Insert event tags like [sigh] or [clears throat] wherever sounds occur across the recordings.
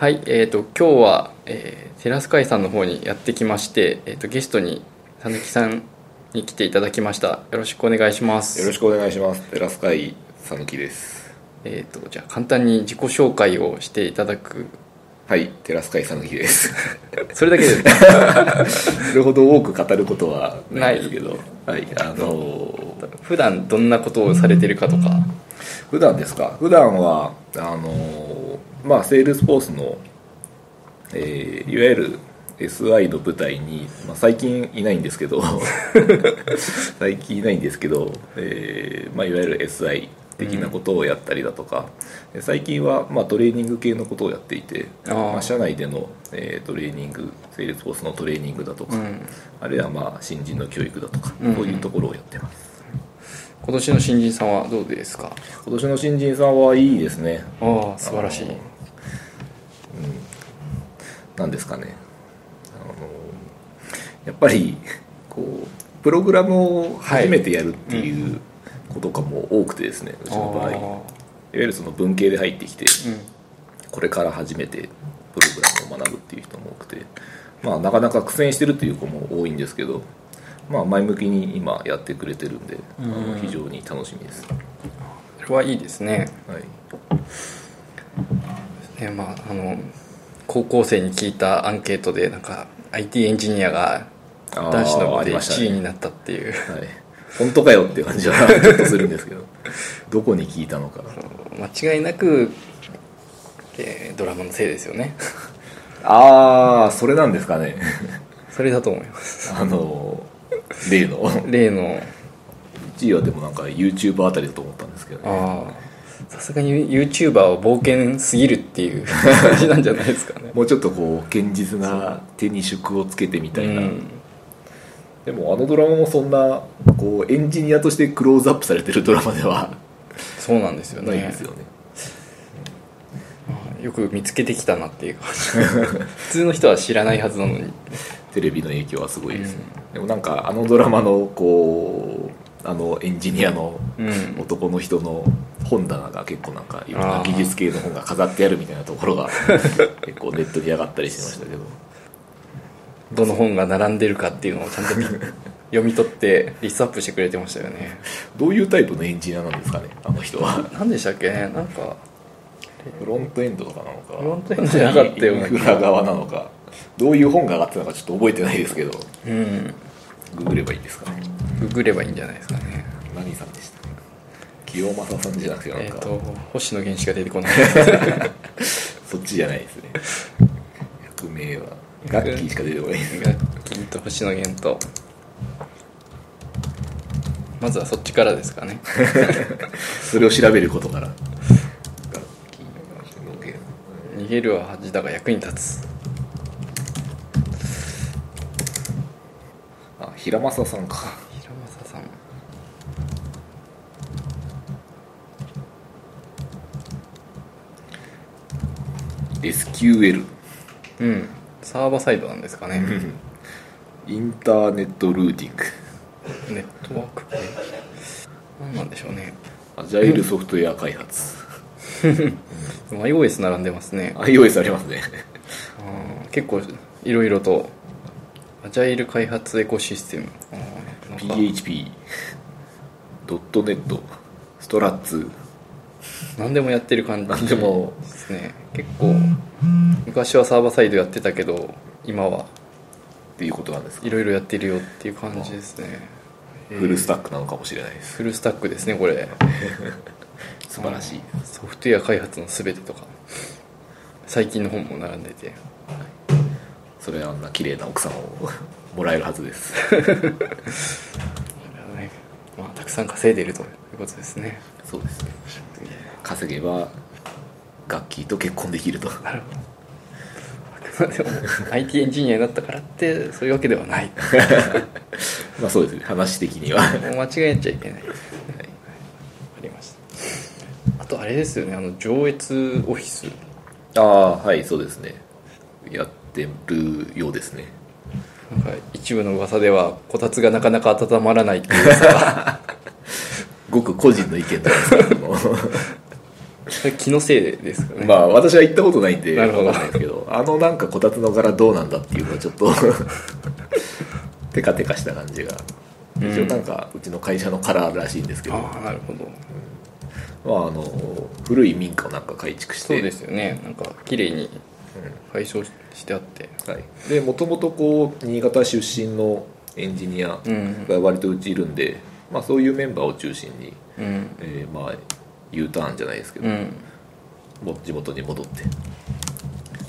はい、えー、と今日は、えーテラス会さんの方にやってきまして、えー、とゲストにたぬきさんに来ていただきました。よろしくお願いします。よろしくお願いします。テラス会さぬきです。えー、とじゃあ簡単に自己紹介をしていただく。はい、テラス会さぬきです。[laughs] それだけです [laughs] それほど多く語ることはないですけど、はい、あのー普段どんなことをされてるかとか。普段ですか？普段はあのーまあセールスフォースの、えーいわゆる SI の舞台に、まあ、最近いないんですけど [laughs] 最近いないんですけど、えーまあ、いわゆる SI 的なことをやったりだとか、で最近は、まあ、トレーニング系のことをやっていてまあ、社内での、えートレーニング Salesforce のトレーニングだとか、うん。あるいはまあ新人の教育だとか、うん。こういうところをやってます。今年の新人さんはどうですか？今年の新人さんはいいですね。ああ素晴らしいあのなんですかね。あのやっぱりこうプログラムを初めてやるっていうことがもう多くてですね、うちの場合。いわゆるその文系で入ってきてこれから初めてプログラムを学ぶっていう人も多くてまあなかなか苦戦してるっていう子も多いんですけどまあ前向きに今やってくれてるんで、あの非常に楽しみです、それはいいですね。はい、ねまああの高校生に聞いたアンケートでなんか IT エンジニアが男子の部でありましたね。1位になったっていう、はい、本当かよっていう感じは [laughs] ちょっとするんですけど。どこに聞いたのか。間違いなく、えードラマのせいですよね。ああそれなんですかね。[laughs] それだと思います。あの例の。例の。1位はでもなんか YouTube あたりだと思ったんですけどね。ああさすがに YouTuber は冒険すぎるっていう感じなんじゃないですかね。もうちょっとこう堅実な手に宿をつけてみたいな、うん。でもあのドラマもそんなこうエンジニアとしてクローズアップされてるドラマではそうなんですよね。ないですよね。よく見つけてきたなっていう感じ。普通の人は知らないはずなのに。テレビの影響はすごいですね、でもなんかあのドラマのこうあのエンジニアのうん。男の人の本棚が結構なんかいろんな技術系の本が飾ってあるみたいなところが [laughs] 結構ネットに上がったりしてましたけど。どの本が並んでるかっていうのをちゃんと見 [laughs] 読み取ってリストアップしてくれてましたよね。どういうタイプのエンジニアなんですかねあの人は。何でしたっけ？ねなんかフロントエンドとかなのか。フロントエンドじゃなかったようなインフラ側なのか。どういう本が上がってたのかちょっと覚えてないですけど。うん。ググればいいですかね。ググればいいんじゃないですかね。何さんでした清正さんじゃなくてなんか、えっ、と星野源しか出てこない。[laughs] そっちじゃないですね。役名は。ガッキーしか出てこないです。ガッキーと星野源と。まずはそっちからですかね。[laughs] それを調べることから。逃げるは恥だが役に立つ。あ平正さんか平正さん SQL うん。サーバーサイドなんですかね。インターネットルーティング。ネットワーク。系何なんでしょうね。アジャイルソフトウェア開発。でも iOS 並んでますね。iOS ありますね。結構いろいろとアジャイル開発エコシステム。PHP ドットネット。ストラッツ何でもやってる感じ何でもですね。結構昔はサーバーサイドやってたけど今はっていうことなんですか？いろいろやってるよっていう感じですね。フルスタックなのかもしれないです。フルスタックですねこれ。[laughs] 素晴らしい。ソフトウェア開発の全てとか最近の本も並んでて。それはあんな綺麗な奥さんをもらえるはずです。[laughs] まあ、たくさん稼いでいるということですね。そうですね稼げばガッキーと結婚できると。なるほど。あくまでも IT エンジニアになったからってそういうわけではない。[laughs] まあそうですね。話的には。間違えちゃいけない。はい、ありました。あとあれですよね。あの上越オフィス。ああはいそうですね。やってるようですね。なんか一部の噂ではこたつがなかなか温まらないっていう噂が。[laughs] ごく個人の意見なんですけども気のせいですかね。まあ私は行ったことないんでなるほど。わかんないですけどあのなんかこたつの柄どうなんだっていうのはちょっと [laughs] テカテカした感じが。うん。一応なんかうちの会社のカラーらしいんですけど、ああなるほど。まあ、あの古い民家をなんか改築して。そうですよね。なんか綺麗に配送してあって。はい、でもともとこう新潟出身のエンジニアうん。が割とうちいるんで、まあ、そういうメンバーを中心に、うん。えーまあ U ターンじゃないですけど、うん。地元に戻って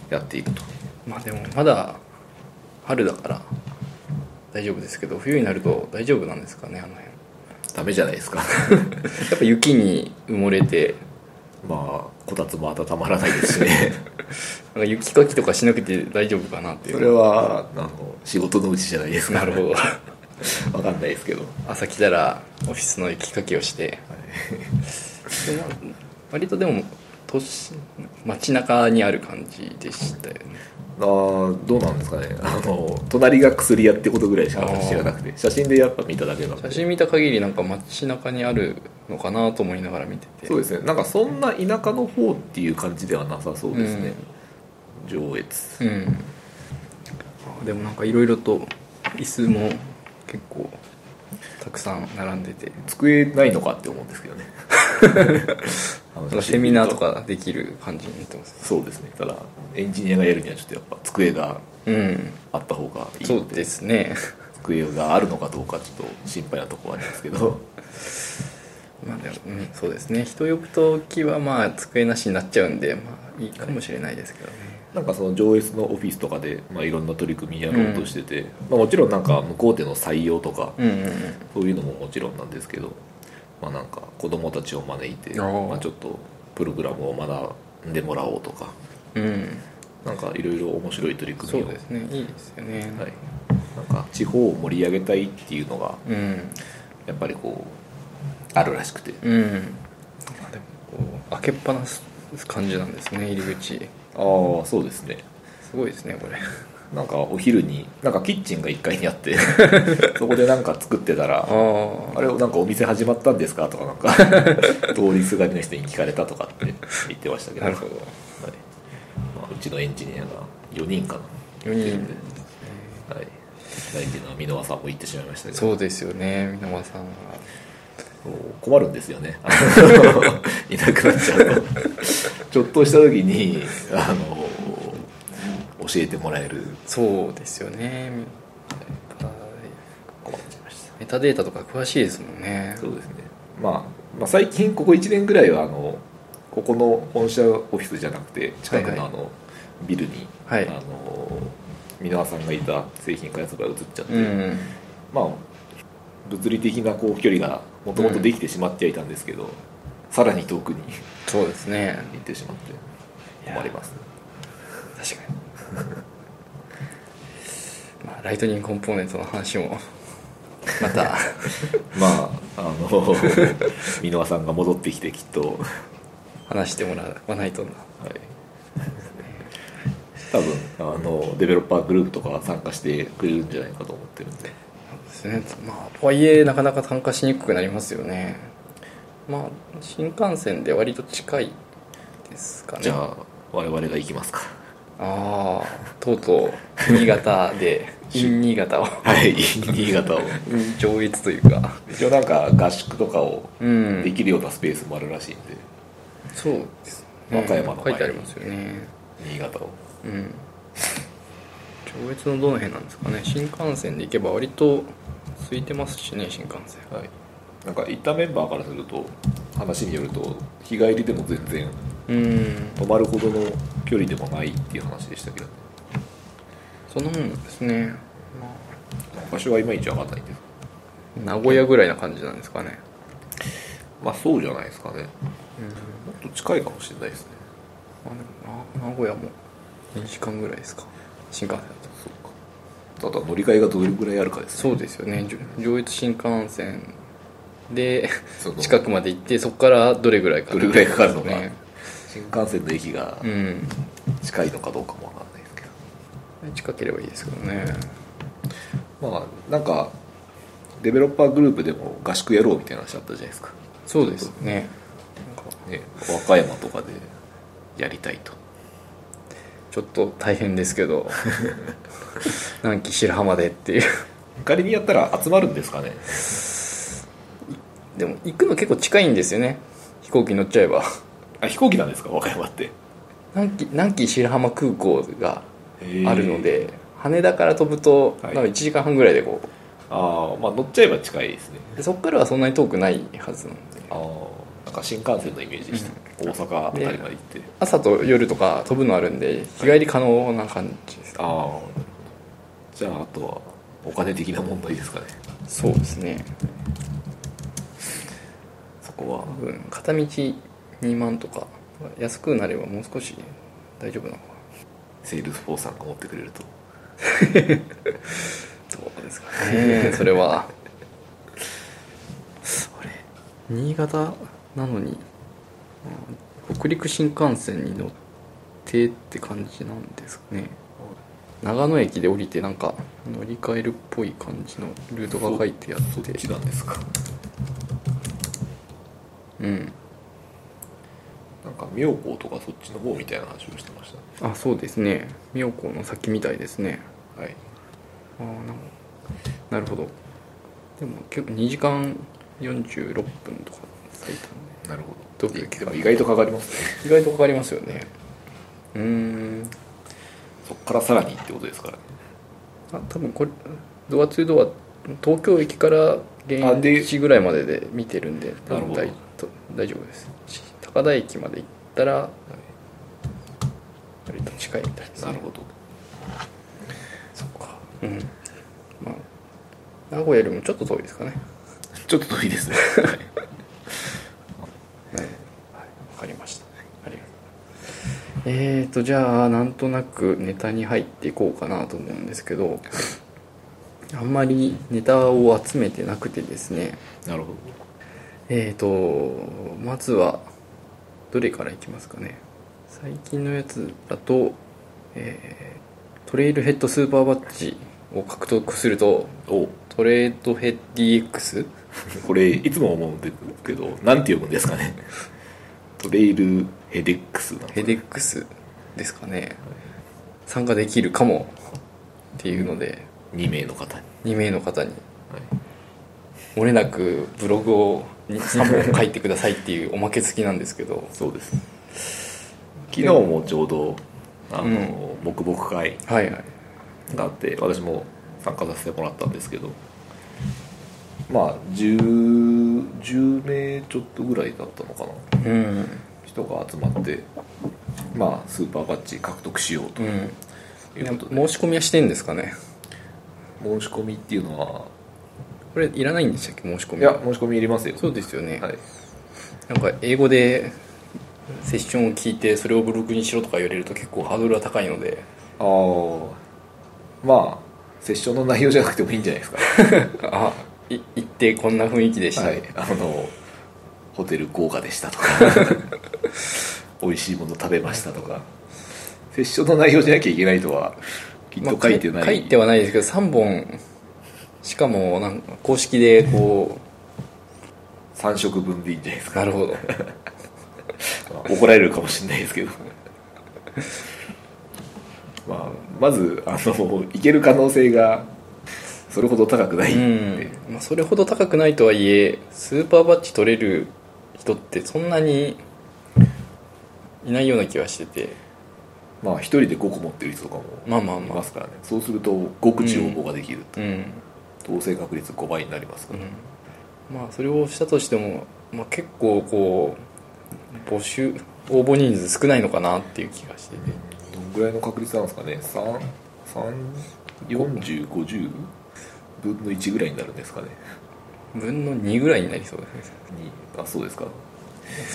やっていると。まあでもまだ春だから大丈夫ですけど冬になると大丈夫なんですかねあの辺。ダメじゃないですか。[laughs] やっぱ雪に埋もれて。まあこたつも温まらないですしね。[laughs] なんか雪かきとかしなくて大丈夫かなっていう。それはあの仕事のうちじゃないですか。なるほど。[laughs] わかんないですけど。朝来たらオフィスの雪かきをして、でも割とでも都市街中にある感じでしたよね。あーどうなんですかね。あの隣が薬屋ってことぐらいしか知らなくて写真でやっぱ見ただけな写真見た限りなんか街中にあるのかなと思いながら見てて。そうですね。なんかそんな田舎の方っていう感じではなさそうですね、上越。うん。あでもなんかいろいろと椅子も結構たくさん並んでて。机ないのかって思うんですけどね [laughs] セミナーとかできる感じになってますそうですね。ただエンジニアがやるにはちょっとやっぱ机がうん。あった方がいいそうのでですね。机があるのかどうかちょっと心配なところはありますけど。[laughs] まあでも、うん、そうですね。人呼ぶ時はまあ机なしになっちゃうんでまあいいかもしれないですけどね、なんかその上越のオフィスとかで、まあ、いろんな取り組みやろうとしてて、まあ、もちろんなんか向こうでの採用とか、うんうんうん。そういうのももちろんなんですけど、まあ、なんか子供たちを招いて、まあ、ちょっとプログラムを学んでもらおうとかうん。なんかいろいろ面白い取り組みを。そうですね。いいですよね、はい、なんか地方を盛り上げたいっていうのがうん。やっぱりこうあるらしくて。うん。まあでもこう開けっぱなす感じなんですね入り口。ああそうですね。すごいですねこれなんかお昼になんかキッチンが1階にあって [laughs] そこでなんか作ってたらあれなんかお店始まったんですか？とかなんか [laughs] 通りすがりの人に聞かれたとかって言ってましたけど。なるほど。はい。まあ、うちのエンジニアが4人か4人。な、はい、大事な箕輪さんも行ってしまいましたけど。そうですよね皆間さんは。困るんですよね。[laughs] いなくなっちゃうと。ちょっとした時にあの教えてもらえる。そうですよね。メタデータとか詳しいですもんね。そうですね、まあ、まあ最近ここ1年ぐらいはあのここの本社オフィスじゃなくて近くのあのビルに、はい。あの箕輪さんがいた製品開発部が移っちゃって、うんまあ物理的なこう距離がもともとできてしまってはいたんですけど、さらに遠くにそうですね。行ってしまって困ります確かに [laughs] まあライトニングコンポーネントの話もまた。[laughs] まああの [laughs] 箕輪さんが戻ってきてきっと、はい、話してもらわないとな。多分あのデベロッパーグループとかは参加してくれるんじゃないかと思ってるんで。そうですね。まあとはいえなかなか参加しにくくなりますよね。まあ新幹線で割と近いですかね。じゃあ我々が行きますかああとうとう新潟で in 新潟を。はい新潟を。上越というか。一応なんか合宿とかをうん。できるようなスペースもあるらしいんで、そうです和歌山の前に。書いてありますよね。新潟を。うん。上越のどの辺なんですかね。新幹線で行けば割と空いてますしね新幹線。はい。なんか行ったメンバーからすると話によると日帰りでも全然うん。泊まるほどの距離でもないっていう話でしたけど。そんなもんですね、ま場所はいまいち分かんないんですあ、名古屋ぐらいな感じなんですかね。まあそうじゃないですかね。もっと近いかもしれないですね。あでもな名古屋も2時間ぐらいですか。新幹線だと。そうか。ただ乗り換えがどれぐらいあるかですね。そうですよね。上上越新幹線で近くまで行ってそこからどれぐらいかどれぐらいかかるのか。ね新幹線の駅がうん。近いのかどうかも分かんないですけど。近ければいいですけどね。まあなんかデベロッパーグループでも合宿やろうみたいな話あったじゃないですか。そうですね。ね、和歌山とかでやりたいと。ちょっと大変ですけど。[laughs] 南紀白浜でっていう。仮にやったら集まるんですかね。でも行くの結構近いんですよね。飛行機乗っちゃえばあ飛行機なんですか？和歌山って。南紀南紀白浜空港があるので羽田から飛ぶとはい。なんか1時間半ぐらいでこう。ああまあ乗っちゃえば近いですね。でそこからはそんなに遠くないはずなので。ああなんか新幹線のイメージでした、大阪あたりまで行って。朝と夜とか飛ぶのあるんで日帰り可能な感じです、ああじゃああとはお金的な問題ですかね。そうですね。そこは。多分片道2万とか安くなればもう少し大丈夫なのか。 Salesforce さんが持ってくれると。[laughs] そうですかね。[laughs] それは。あれ？新潟なのにうん北陸新幹線に乗ってって感じなんですかね。長野駅で降りてなんか乗り換えるっぽい感じのルートが書いてあって。そっちなんですか。うんなんか妙高とかそっちの方みたいな話をしてましあそうですね。妙高の先みたいですね。たはい。ああなるほど。でも結構2時間46分とか最短なるほど。どでも意外とかかりますね。意外とかかりますよね。うーん。そっからさらにってことですからね。あ多分これドア2ドア東京駅から現地ぐらいまでで見てるんで大丈夫です。し高田駅まで行ったら割と近いみたいですね。なるほど。そっか。うん。まあ名古屋よりもちょっと遠いですかね。ちょっと遠いですね。[laughs] はい。はい、わかりました。ありがとう。えーと、じゃあ、なんとなくネタに入っていこうかなと思うんですけど、あんまりネタを集めてなくてですね、なるほど。えーと、まずは、どれからいきますかね。最近のやつだと、えー Trailhead Superbadge を獲得すると、お。 TrailheaDX? [laughs] これいつも思うんですけどなんて読むんですかね。トレイルヘデックスヘデックスですかね。参加できるかも。っていうので。2名の方に、2名の方に。はい、漏れなくブログを3本書いてくださいっていうおまけ付きなんですけど。そうです。昨日もちょうどあの、うん。黙々会があって私も参加させてもらったんですけど。まあ 10, 10名ちょっとぐらいだったのかな。うん。人が集まってまあスーパーバッジ獲得しようと。うん。いうことで、申し込みはしてんですかね？申し込みっていうのはこれいらないんでしたっけ申し込み。いや申し込みいりますよ。そうですよね、はい。なんか英語でセッションを聞いてそれをブログにしろとか言われると結構ハードルは高いので。ああまあセッションの内容じゃなくてもいいんじゃないですか。[laughs] あい行ってこんな雰囲気でした、はい。あのホテル豪華でしたとか。[laughs] 美味しいもの食べましたとか。セッションの内容じゃなきゃいけないとはきっと書いてない、まあ書いてはないですけど3本しかもなんか公式でこ3食分でいいんじゃないですか。うなるほど。[laughs] まあ怒られるかもしれないですけど。まあまずあのいける可能性がそれほど高くないまあ、それほど高くないとはいえスーパーバッジ取れる人ってそんなにいないような気はしてて。まあ一人で5個持ってる人とかもまあまあまあ。いますからね。そうすると5口応募ができる、うん、当選確率5倍になりますから、うん、まあそれをしたとしても、まあ、結構こう募集応募人数少ないのかなっていう気がしてて。どんぐらいの確率なんですかね？4050分の1ぐらいになるんですかね。分の2ぐらいになりそうですね。にあそうですか。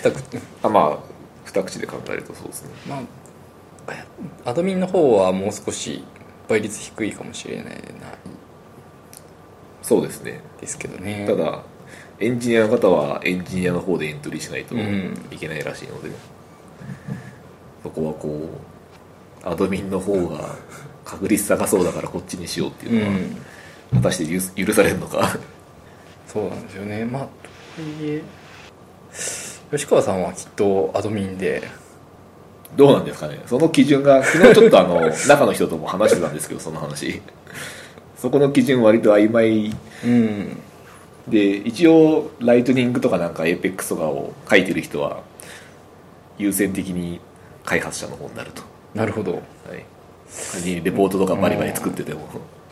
2口。あまあ二口で考えるとそうですね。まあアドミンの方はもう少し倍率低いかもしれないなそうですね。ですけどね。ただエンジニアの方はエンジニアの方でエントリーしないとうん。いけないらしいので、そこはこうアドミンの方が確率高そうだからこっちにしようっていうのは、うん。果たして許許されるのか。そうなんですよね。まあとはいえ吉川さんはきっとアドミンで。どうなんですかね。その基準が昨日ちょっとあの [laughs] 中の人とも話してたんですけどその話そこの基準割と曖昧。うん。で一応ライトニングとかなんか APEX とかを書いてる人は優先的に開発者の方になると、なるほど。はい、仮にレポートとかバリバリ作ってても、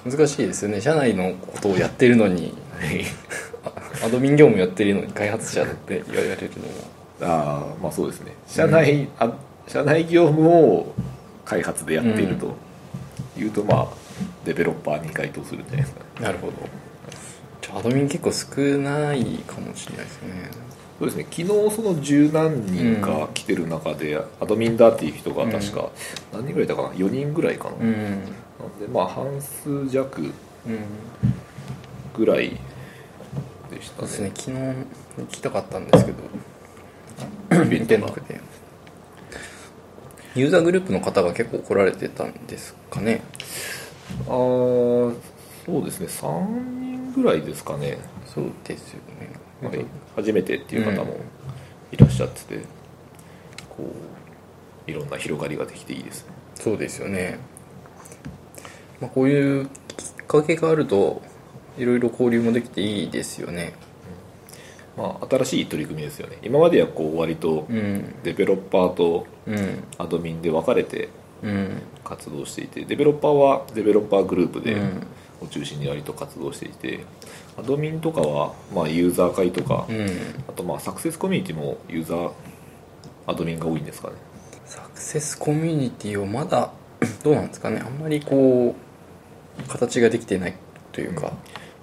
難しいですよね。社内のことをやってるのに。はい。[laughs] アドミン業務やってるのに開発者って言われるのもああまあそうですね。社内、あ社内業務を開発でやっているというと、まあデベロッパーに該当するんじゃないですか。ねなるほど。じゃあアドミン結構少ないかもしれないですね。そうですね。昨日その十何人か来てる中で、アドミンだっていう人が確か何人ぐらいいたかな？4人ぐらいかな、うん。なんでまあ半数弱うんぐらいでしたそうですね。ね昨日行きたかったんですけど。行けなくて。ユーザーグループの方が結構来られてたんですかねああそうですね3人ぐらいですかね、そうですよね。はい、初めてっていう方もいらっしゃってて、こういろんな広がりができていいですね。そうですよね、まあ、こういうきっかけがあるといろいろ交流もできていいですよね。まあ新しい取り組みですよね。今まではこう割とうん。デベロッパーとうん。アドミンで分かれてうん活動していてデベロッパーはデベロッパーグループでうん。を中心に割と活動していてアドミンとかはまあユーザー会とか、うん。あとまあサクセスコミュニティもユーザーアドミンが多いんですかね。サクセスコミュニティをまだ [clears throat] どうなんですかね。あんまりこう形ができてないというか、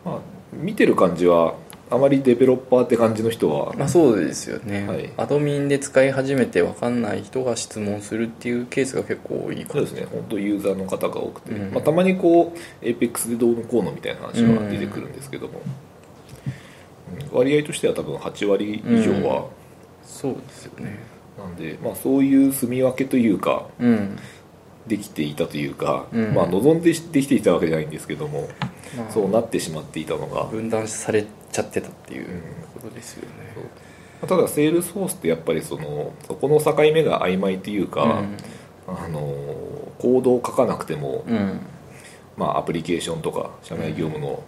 まあ見てる感じはあまりデベロッパーって感じの人は、まあそうですよね、はい。アドミンで使い始めて分かんない人が質問するっていうケースが結構多いかそうですね。本当ユーザーの方が多くて、うん。まあ、たまにこう APEX でどうのこうのみたいな話は出てくるんですけども、うん。割合としては多分8割以上は、そうですよね。なんで、まあ、そういう住み分けというかうん。できていたというか、うん。まあ、望んでできていたわけじゃないんですけども、まあ。そうなってしまっていたのが、分断されちゃってたっていうことですよね、ただ Salesforce ってやっぱりそのそこの境目が曖昧というか、あのコードを書かなくても、うん、うんまあ、アプリケーションとか社内業務の、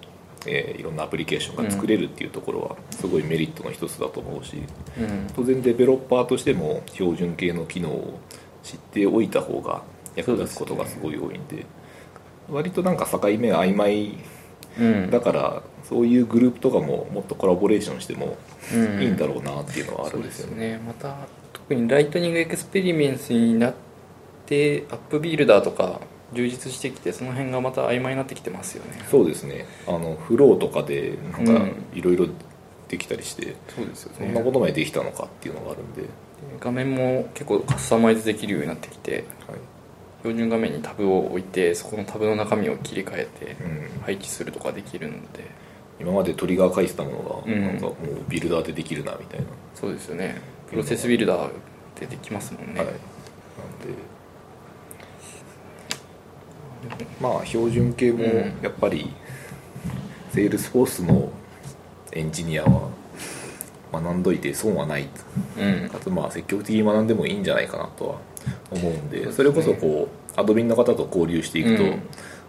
えーいろんなアプリケーションが作れるっていうところはすごいメリットの一つだと思うしうん。当然デベロッパーとしても標準系の機能を知っておいた方が役立つことがすごい多いんで割となんか境目が曖昧うん。だからそういうグループとかももっとコラボレーションしてもうん。いいんだろうなっていうのはあるんですよね。ね。また特に Lightning Experience になってアップビルダーとか充実してきてその辺がまた曖昧になってきてますよね。そうですね。あのフローとかでなんかうん。いろいろできたりして、そうですよそんなことまでできたのかっていうのがあるんで、画面も結構カスタマイズできるようになってきてはい標準画面にタブを置いてそこのタブの中身を切り替えてうん、配置するとかできるので。今までトリガー書いてたものが、うん。なんかもうビルダーでできるなみたいな、そうですよね。 Process Builder でできますもんね、はい。なんで。まあ標準系もうん。やっぱり、 Salesforce のエンジニアは学んどいて損はない。うん。かつまあ積極的に学んでもいいんじゃないかなとは思うんでそれこそこうアドミンの方と交流していくと、うん。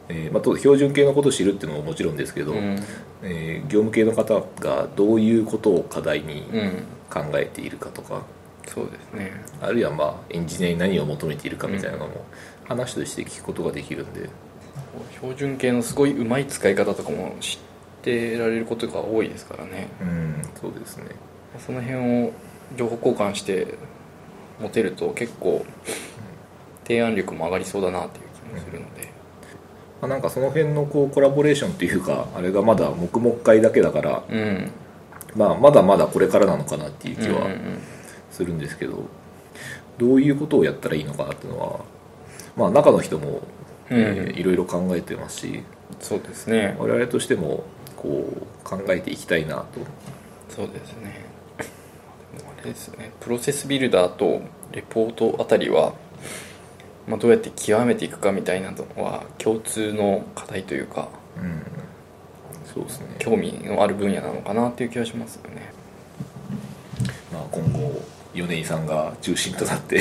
えーまあ、当然標準系のことを知るっていうのももちろんですけど、うん。えー業務系の方がどういうことを課題にうん。考えているかとか、そうですね。あるいはまあエンジニアに何を求めているかみたいなのも話として聞くことができるんで、標準系のすごいうまい使い方とかも知ってられることが多いですからね。うんそうですね。その辺を情報交換して持てると結構提案力も上がりそうだなっていう気もするので、まあ、なんかその辺のこうコラボレーションっていうかあれがまだ黙々会だけだから、うん。まあ、まだまだこれからなのかなっていう気はするんですけど、どういうことをやったらいいのかなっていうのは、まあ、中の人も、いろいろ考えてますしそうですね。我々としてもこう考えていきたいなと。そうですねですね。プロセスビルダーとレポートあたりは、まあ、どうやって極めていくかみたいなのは共通の課題というかうん。そうですね、興味のある分野なのかなっていう気がしますよね。まあ、今後米井さんが中心となって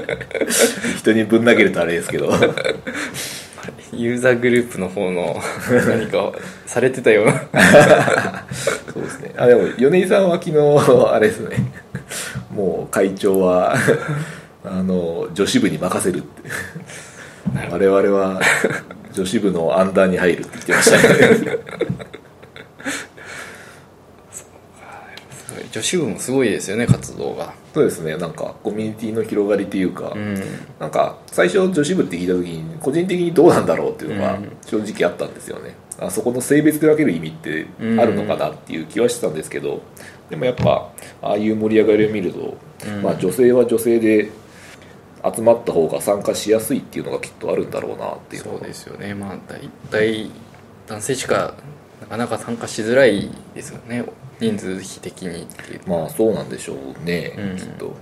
[laughs] 人にぶん投げるとあれですけど [laughs] [laughs] ユーザーグループの方の [laughs] 何かされてたような。[laughs] そうですね。あでも米井さんは昨日あれですね。もう会長はあの女子部に任せるって。我々は女子部のアンダーに入るって言ってましたね女子部もすごいですよね活動が。そうですね。なんかコミュニティの広がりというか、うん。なんか最初女子部って聞いた時に個人的にどうなんだろうっていうのがうん。正直あったんですよね、あそこの性別で分ける意味ってあるのかなっていう気はしてたんですけどでもやっぱああいう盛り上がりを見ると、うん。まあ、女性は女性で集まった方が参加しやすいっていうのがきっとあるんだろうなっていうのそうがですよね。まあ大体男性しかなかなか参加しづらいですよね人数比的にっていう。まあそうなんでしょうね、うん。きっと。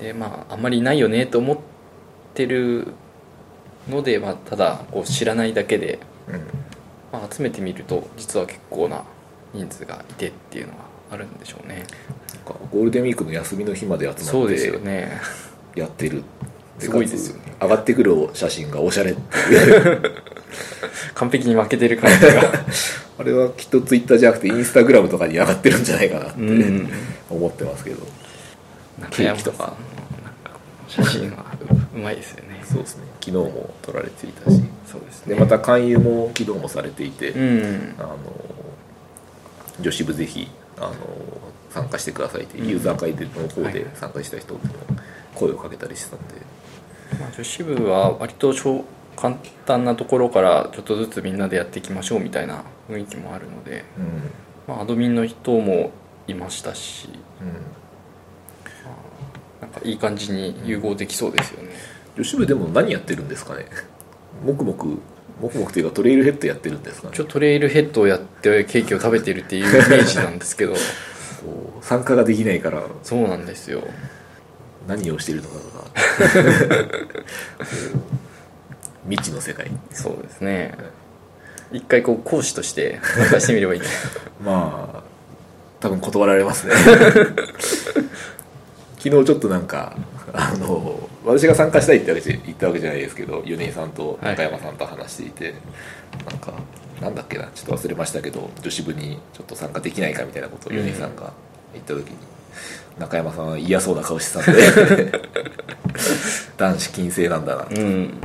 でまああんまりいないよねと思ってるので、まあ、ただこう知らないだけで、うん。まあ、集めてみると実は結構な人数がいてっていうのがあるんでしょうね。なんかゴールデンウィークの休みの日まで集まそうですってよね。やってるすごいですよね。上がってくる写真がおしゃれ [laughs] 完璧に負けてる感じが [laughs] あれはきっとツイッターじゃなくてインスタグラムとかに上がってるんじゃないかなってうん。思ってますけど、中ケーキとか写真はううまいですよね。そうですね。昨日も撮られていたし。そうですね。でまた勧誘も昨日もされていて、うん。あの女子部ぜひあの参加してくださいって、ユーザー会での方で参加した人にも声をかけたりしてたんで、まあ、女子部は割と超簡単なところからちょっとずつみんなでやっていきましょうみたいな雰囲気もあるので、うん。まあ、アドミンの人もいましたしなんかいい感じに融合できそうですよね、女子部でも何やってるんですかね？[laughs] 黙々黙々というかトレイルヘッドやってるんですかね？ちょトレイルヘッドをやってケーキを食べてるっていうイメージなんですけど。[laughs] 参加ができないから。そうなんですよ。何をしているのかとか [laughs] 未知の世界。そうですね一回こう講師として参加してみればいい [laughs] まあ多分断られますね。[laughs] 昨日ちょっとなんかあの私が参加したいってわけじゃ言ったわけじゃないですけど米井さんと中山さんと話していて、なんかなんだっけなちょっと忘れましたけど女子部にちょっと参加できないかみたいなことを米井さんが言った時に、中山さんは嫌そうな顔してたんで [laughs] 男子禁制なんだなとうん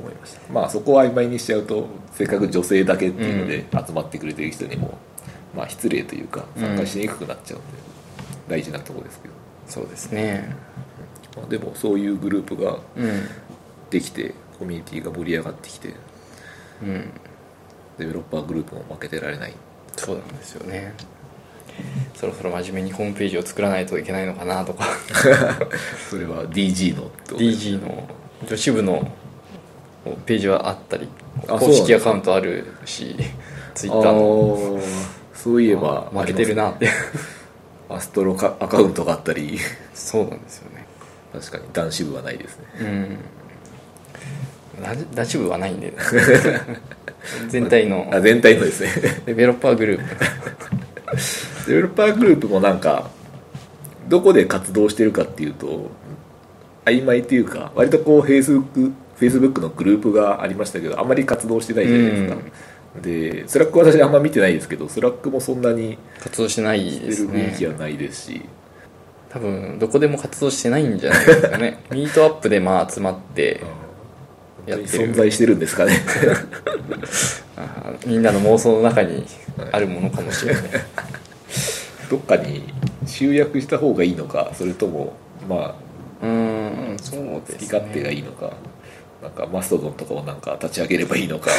思いました。まあそこを曖昧にしちゃうとせっかく女性だけっていうので集まってくれてる人にも、まあ失礼というか参加しにくくなっちゃうんで、大事なところですけど、そうですね。まあ、でもそういうグループがうん。できてコミュニティが盛り上がってきてうん。デベロッパーグループも負けてられない。そうなんですよね。そろそろ真面目にホームページを作らないといけないのかなとか。[laughs] それは DG の DG の女子部のページはあったりあ公式アカウントあるし [laughs] ツイッターの。そういえば負けてるな。って [laughs] アストロカアカウントがあったり。そうなんですよね。確かに男子部はないですね。うん。ラジラジ部はないんで。[laughs] 全体の。あ全体のですね。デベロッパーグループ。デベロッパーグループもなんかどこで活動してるかっていうと曖昧っていうか割とこう Facebook Facebook のグループがありましたけどあまり活動してないじゃないですか、で Slack 私あんま見てないですけど Slack もそんなに活動してないでする雰囲気ねはないですし、多分どこでも活動してないんじゃないですかね。[laughs] ミートアップでまあ集まってやってる。存在してるんですかね。[laughs] あみんなの妄想の中にあるものかもしれない。[laughs] どっかに集約した方がいいのかそれともまあうーんそう好ですね。き勝手がいいのか、なんかマストドンとかをなんか立ち上げればいいのか。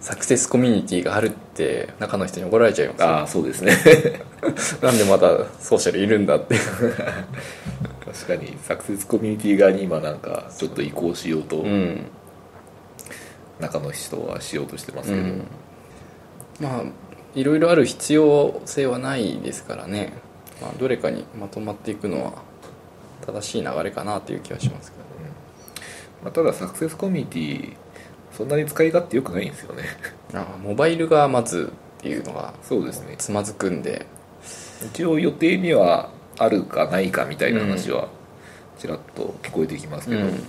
サクセスコミュニティがあるって中の人に怒られちゃいますよ。ああそうですね。なんでまだソーシャルいるんだって。確かにサクセスコミュニティ側に今なんかちょっと移行しようとうん、中の人はしようとしてますけど、うん、まあいろいろある必要性はないですからね、まあ、どれかにまとまっていくのは正しい流れかなという気はしますけどまあ、ただサクセスコミュニティそんなに使い勝手良くないんですよね。[laughs] あモバイルがまずっていうのがそうですね。つまずくんで。一応予定にはあるかないかみたいな話はちらっと聞こえてきますけど、うん。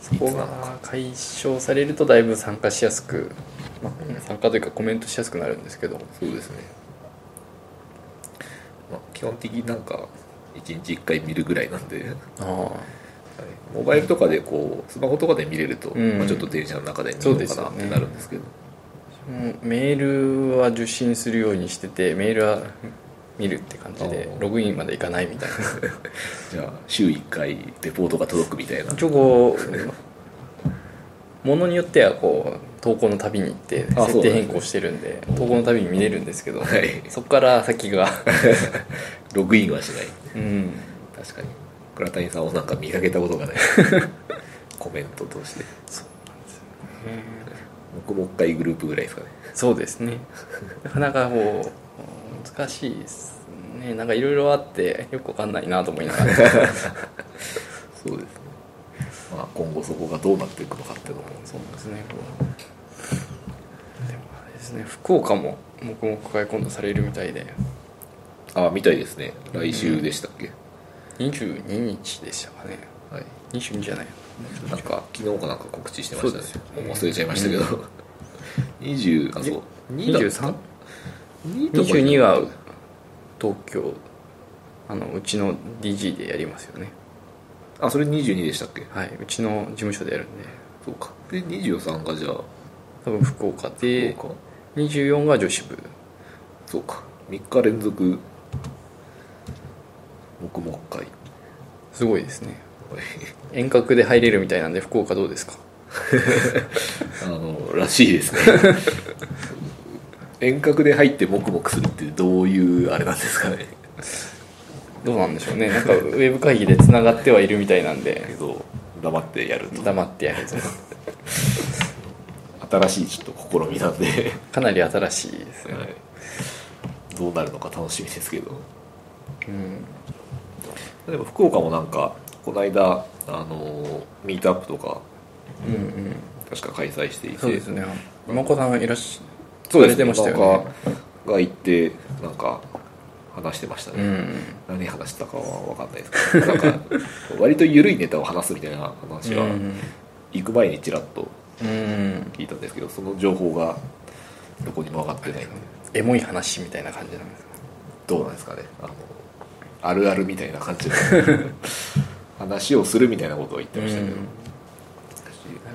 そこが解消されるとだいぶ参加しやすく、まあ、参加というかコメントしやすくなるんですけど。そうですね、まあ、基本的になんか1日1回見るぐらいなんで、はいあモバイルとかでこうスマホとかで見れると、うん。まあ、ちょっと電車の中で見よねのかなってなるんですけど。あメールは受信するようにしててメールは見るって感じでログインまでいかないみたいな。[laughs] じゃあ週1回レポートが届くみたいな。一応こうものによってはこう投稿のたびに行ってあ設定変更してるんで投稿のたびに見れるんですけど、はい。そこから先が。[laughs] ログインはしない。うん。確かに倉谷さんをなんか見かけたことがない。[laughs] コメントとして。僕もう一回グループぐらいですかね。そうですね。なかなかこう難しいですね。なんかいろいろあってよくわかんないなと思いながら。[laughs] そうですね、まあ、今後そこがどうなっていくのかっていうのも。そうですね。こうでもあれですね。福岡も黙々会今度されるみたいで。ああみたいですね。来週でしたっけ、22日でしたかね。はい。22じゃない。なんか昨日かなんか告知してましたね。そうですよ。もう忘れちゃいましたけど、20あそう。2だった 23? 2とか22は東京あのうちの DG でやりますよね。あそれ22でしたっけ？はいうちの事務所でやるんで。そうか。で23がじゃあ？多分福岡でそうか24が女子部。そうか。3日連続黙々会すごいですね。遠隔で入れるみたいなんで福岡どうですか？[laughs] あのらしいですね。[laughs] 遠隔で入って黙々するってどういうあれなんですかね。どうなんでしょうね。なんかウェブ会議でつながってはいるみたいなんけでど黙ってやると。黙ってやると。[laughs] 新しいちょっと試みなんで、かなり新しいですよね、はい、どうなるのか楽しみですけど。うんでも福岡もなんかこの間あのミートアップとかうんうん。確か開催していて。そうですね。今子さんがいらっしそうですね。てが行ってなんか話してましたね、うん何話したかは分かんないですけど。なんか割と緩いネタを話すみたいな話はうん行く前にちらっとうん聞いたんですけどその情報がどこにも分かってないエモい話みたいな感じなんですか？どうなんですかね。あのあるあるみたいな感じの話をするみたいなことを言ってましたけど、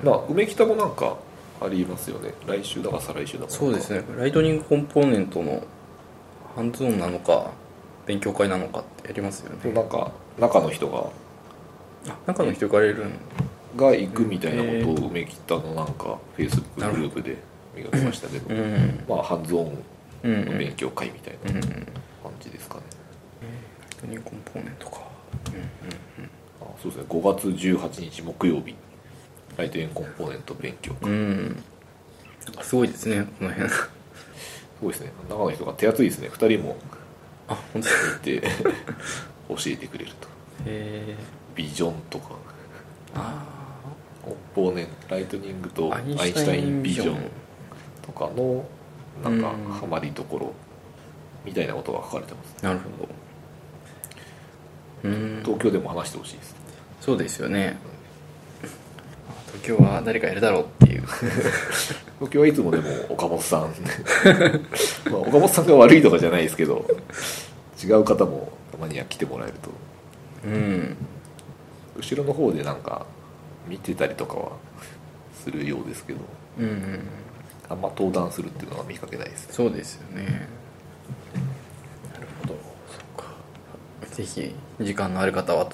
まあ梅北もなんかありますよね。来週だか再来週だかそうですね。ライトニングコンポーネントのハンズオンなのか勉強会なのかってやりますよね。なんか中の人が。あ中の人行かれるん。が行くみたいなことを梅北のなんかフェイスブックグループで見かけましたけど、うん。まあハンズオンうんうん。の勉強会みたいな感じですかね、トニングコンポーネントか。あそうですね。5月18日木曜日。ライトエンコンポーネント勉強会、うん。うんすごいですねこの辺。そうですね。中の人が手厚いですね。2人もあ本当いて教えてくれると。へえ。ビジョンとか。あコンポーネントライトニングとあアインシュタインビジョンとかのなんかうん。ハマりどころみたいなことが書かれてます。なるほど。うん東京でも話してほしいです。そうですよね。東京は誰かやるだろうっていう。[laughs] 東京はいつもでも岡本さん。[laughs] まあ岡本さんが悪いとかじゃないですけど違う方もたまには来てもらえると。うん。後ろの方でなんか見てたりとかはするようですけどうんうんあんま登壇するっていうのは見かけないですそうですよね。なるほど。そっか。ぜひ時間のある方は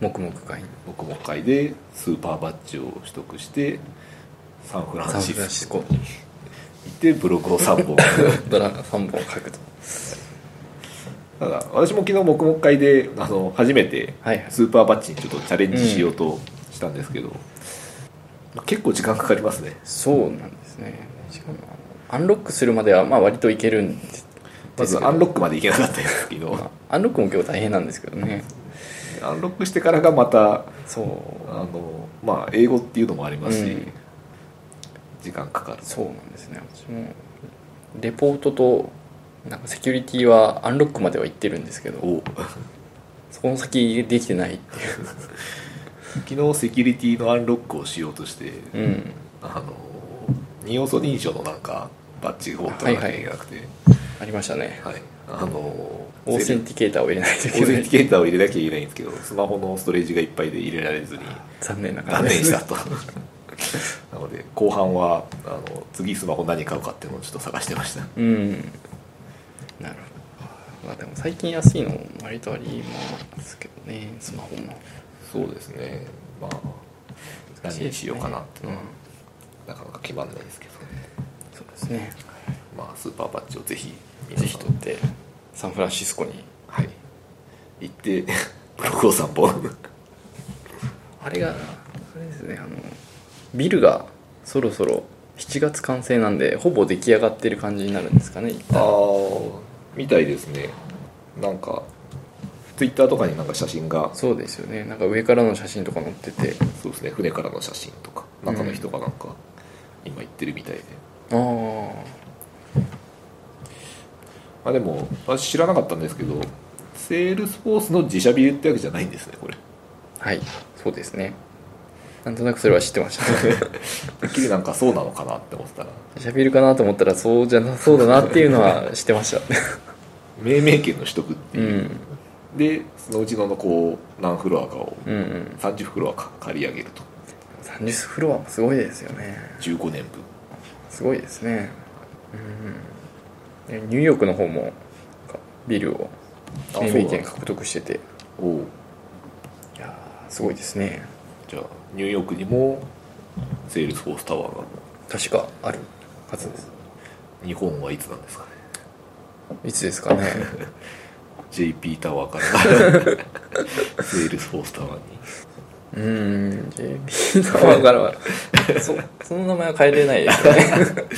黙々会。に僕も会でスーパーバッジを取得してサンフランシスコに行ってブログを3本 [laughs] ドラ3本書くと。ただ私も昨日黙々会であの初めてスーパーバッジにちょっとチャレンジしようとしたんですけど、まあ結構時間かかりますね。そうなんですね。しかもアンロックするまではまあ割といけるんですまずアンロックまでいけなかったです昨日まあアンロックも結構大変なんですけどね。アンロックしてからがまたそう。あのまあ英語っていうのもありますし、うん。時間かかる。そうなんですね。私もレポートとなんかセキュリティはアンロックまでは行ってるんですけどお。そこの先できてないってい昨日セキュリティのアンロックをしようとして、ううん。あの二要素認証のなんかバッジを取らなきゃいけなくて、ありましたね。はい。あの Authenticator を入れないといけない Authenticator を入れなきゃいけないんですけどスマホのストレージがいっぱいで入れられずに残念な断感じ念したと。[laughs] なので後半はあの次スマホ何買うかっていうのをちょっと探してました。うん。なるほど。まあでも最近安いの割とありますけどねスマホも。そうですね。まあ何にしようかなっていうのは、なかなか決まんないですけどですね。まあスーパーバッジをぜひ皆ぜひ取ってサンフランシスコにはい。行ってブログを3本あれがあれですねあのビルがそろそろ7月完成なんでほぼ出来上がってる感じになるんですかねああみたいですね。なんかツイッターとかになんか写真がそうですよね。なんか上からの写真とか載ってて。そうですね。船からの写真とか中の人がなんか今行ってるみたいで、ああまあでも私知らなかったんですけど Salesforce の自社ビルってわけじゃないんですねこれ。はいそうですね。なんとなくそれは知ってました。[laughs] てっきりなんかそうなのかなって思ってたら。しゃべるかなと思ったらそうじゃなそうだなっていうのは知ってました。命名権の取得っていう、うん。でそのうちのこう何フロアかをうんうん。30フロアか借り上げると。30フロアもすごいですよね。15年分すごいですね。うん。でニューヨークの方もかビルをあ命名権獲得してて。おおいやーすごいですね。じゃあニューヨークにも Salesforce Tower が確かあるはずです。日本はいつなんですかね。いつですかね。[laughs] JP タワーから。[laughs] Salesforce Tower にうーん。タワー [laughs] からはそその名前は変えれないですよね。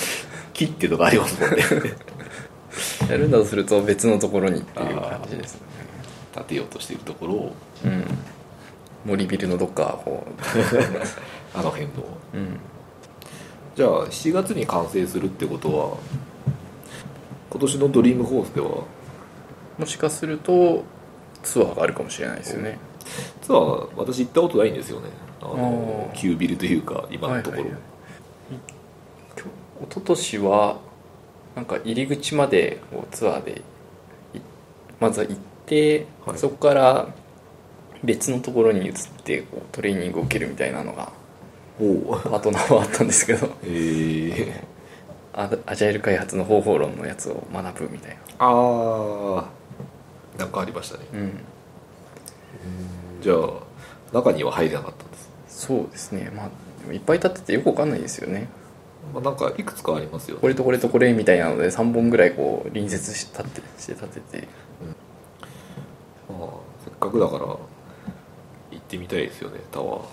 [laughs] 木っていうのがありますもんね。やるんだとすると別のところにっていう感じですね。建てようとしているところをうん。森ビルのどっかこ [laughs] あの辺の。ううん。じゃあ7月に完成するってことは今年のドリームホースでは？もしかするとツアーがあるかもしれないですよねツアー私行ったことないんですよね。あの旧ビルというか今のところ、はいはい一昨年はなんか入り口までこうツアーでいまずは行って、はい。そこから別のところに移ってこうトレーニングを受けるみたいなのがパートナーはあったんですけど。えー、アアジャイル開発の方法論のやつを学ぶみたいな。ああなんかありましたね。うんじゃあ中には入れなかったんです、そうですね。まあでもいっぱい立っててよくわかんないですよね。まあ、なんかいくつかありますよね。これとこれとこれみたいなので3本ぐらいこう隣接して立ってして立てて。まあ、せっかくだから行ってみたいですよねタワー。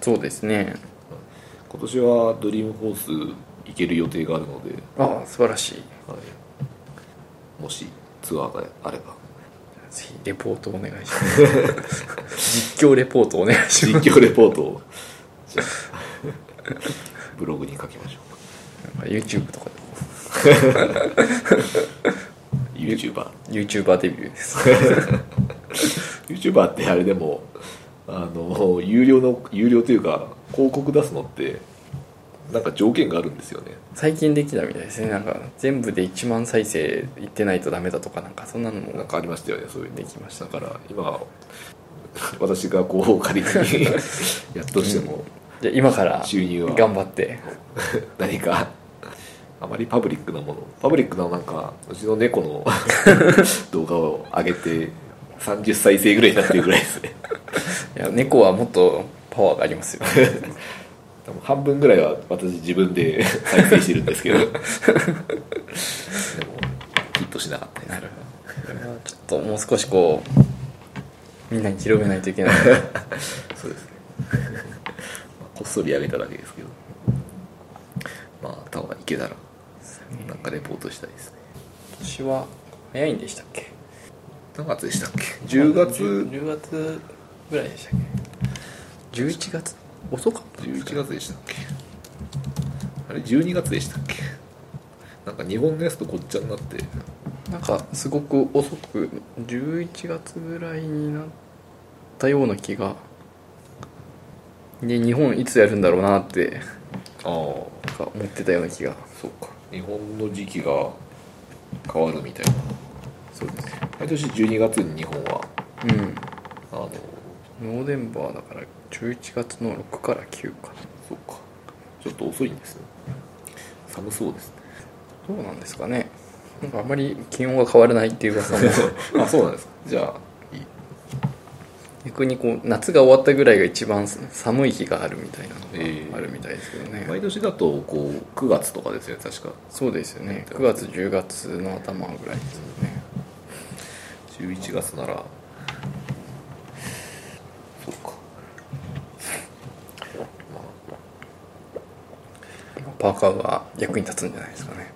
そうですね。今年はドリームホース行ける予定があるので、ああ素晴らしい。はい、もしツアーがあればぜひレポートお願いします。実況レポートお願いしま実況レポートを。ブログに書きましょすなんか。YouTube とかでもう YouTuber YouTuber デビューです。YouTuber ってあれでもあの有料の有料というか広告出すのってなんか条件があるんですよね。最近できたみたいですね。なんか全部で1万再生いってないとダメだとかなんかそんなのもなんかありましたよねそういうの。できました。だから今 [laughs] 私がこう仮にやっとしてもじゃあ今から収入は頑張って。[laughs] 何かあまりパブリックなもの。パブリックななんかうちの猫の [laughs] 動画を上げて30再生ぐらいになってるぐらいですね。いや猫はもっとパワーがありますよ多分半分ぐらいは私自分で [laughs] 再生してるんですけど。でもヒットしなかったですちょっともう少しこうみんなに広めないといけない。[laughs] そうですね。こっそり上げただけですけど。まあタワー行けたらなんかレポートしたいですね。今年は早いんでしたっけ？何月でしたっけ？10月？10, 月ぐらいでしたっけ？11月？遅かったんですか11月でしたっけ？あれ12月でしたっけ？なんか日本のやつとごっちゃになって。なんかすごく遅く11月ぐらいになったような気が。で日本いつやるんだろうなってああ。思ってたような気が。そうか。日本の時期が変わるみたいな。そうです。毎年12月に日本は。うん。あの。ノーデンバーだから11月の6から9かそうか。ちょっと遅いんですね。寒そうですね。どうなんですかね。なんかあまり気温が変わらないっていう噂も。[laughs] あそうなんですか。じゃあ逆にこう夏が終わったぐらいが一番寒い日があるみたいなええ。のがあるみたいですけどね、毎年だとこう9月とかですよね確か。そうですよね。9月10月の頭ぐらいですよね。11月ならそうかパーカーが役に立つんじゃないですかね。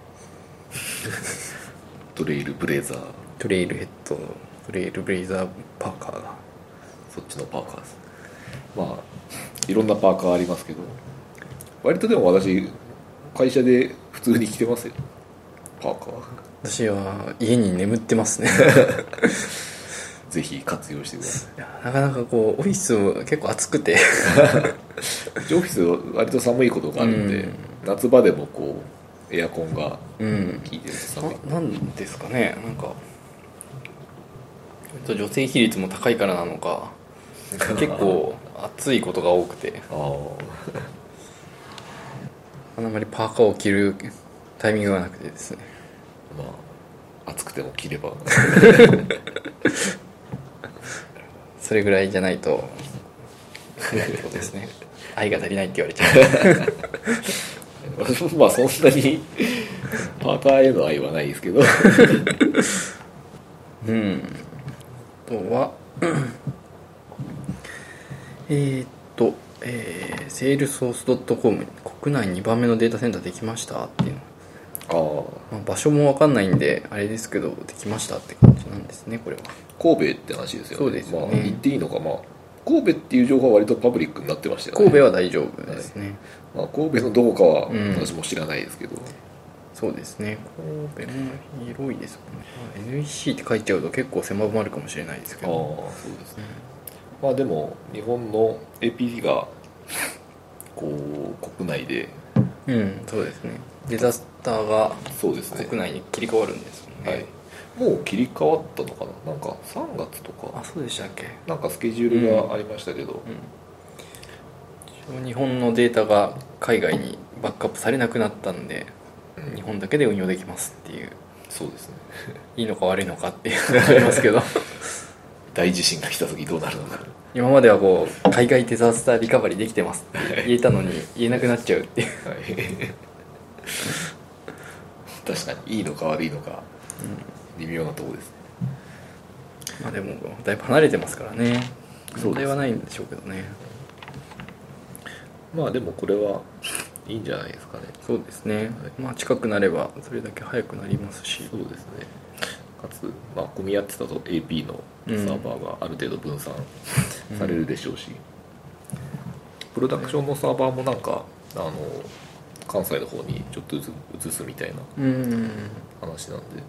[laughs] トレイルブレザー。トレイルヘッドトレイルブレイザーパーカーが。そっちのパーカーです。まあいろんなパーカーありますけど割とでも私会社で普通に着てますよ。パーカー。私は家に眠ってますね [laughs] ぜひ活用してください。やなかなかこうオフィスも結構暑くて。い [laughs] オフィス割と寒いことがあるんで、うん。夏場でもこうエアコンがうん。効いてると寒い。ななんですかね。なんか女性比率も高いからなのか。結構暑いことが多くて。[laughs] あんまりパーカーを着るタイミングがなくてですね。まあ暑くても着れば [laughs] それぐらいじゃないとそうですね。愛が足りないって言われちゃう。[laughs] まあそんなにパーカーへの愛はないですけど。[laughs] うん。あとは [coughs] えーっと、えー、セールソース .com 国内2番目のデータセンターできましたっていうあまあ、場所も分かんないんであれですけどできましたって感じなんですねこれは神戸って話ですよね。そうですよね。まあ、言っていいのか。まあ神戸っていう情報は割とパブリックになってましたよね。神戸は大丈夫ですね、まあ、神戸のどこかはうん。私も知らないですけど、そうですね。神戸も広いですもんね、まあ NEC って書いちゃうと結構狭まるかもしれないですけああどそうですね。まあでも日本の APC がこう国内で。うんそうですね。デザスターがそうですね。国内に切り替わるんですもんね、はいもう切り替わったのかな？なんか3月とか。あそうでしたっけ？なんかスケジュールがありましたけど、一応日本のデータが海外にバックアップされなくなったんで、うん。日本だけで運用できますっていう。そうですね。いいのか悪いのかっていうありますけど。[laughs] 大地震が来た時どうなるのか。今まではこう海外デザスターリカバリーできてますって言えたのに言えなくなっちゃうっていう。はい。[laughs] 確かにいいのか悪いのか微妙なとこです。まあでもだいぶ離れてますからね。す。問題はないんでしょうけどね。まあでもこれはいいんじゃないですかね。そうですね、まあ近くなればそれだけ早くなりますし。そうですね。かつ、まあ、混み合ってたと AP のサーバーがある程度分散されるでしょうし、プロダクションのサーバーもなんかあの関西の方にちょっとずつ移すみたいなうん。話なんで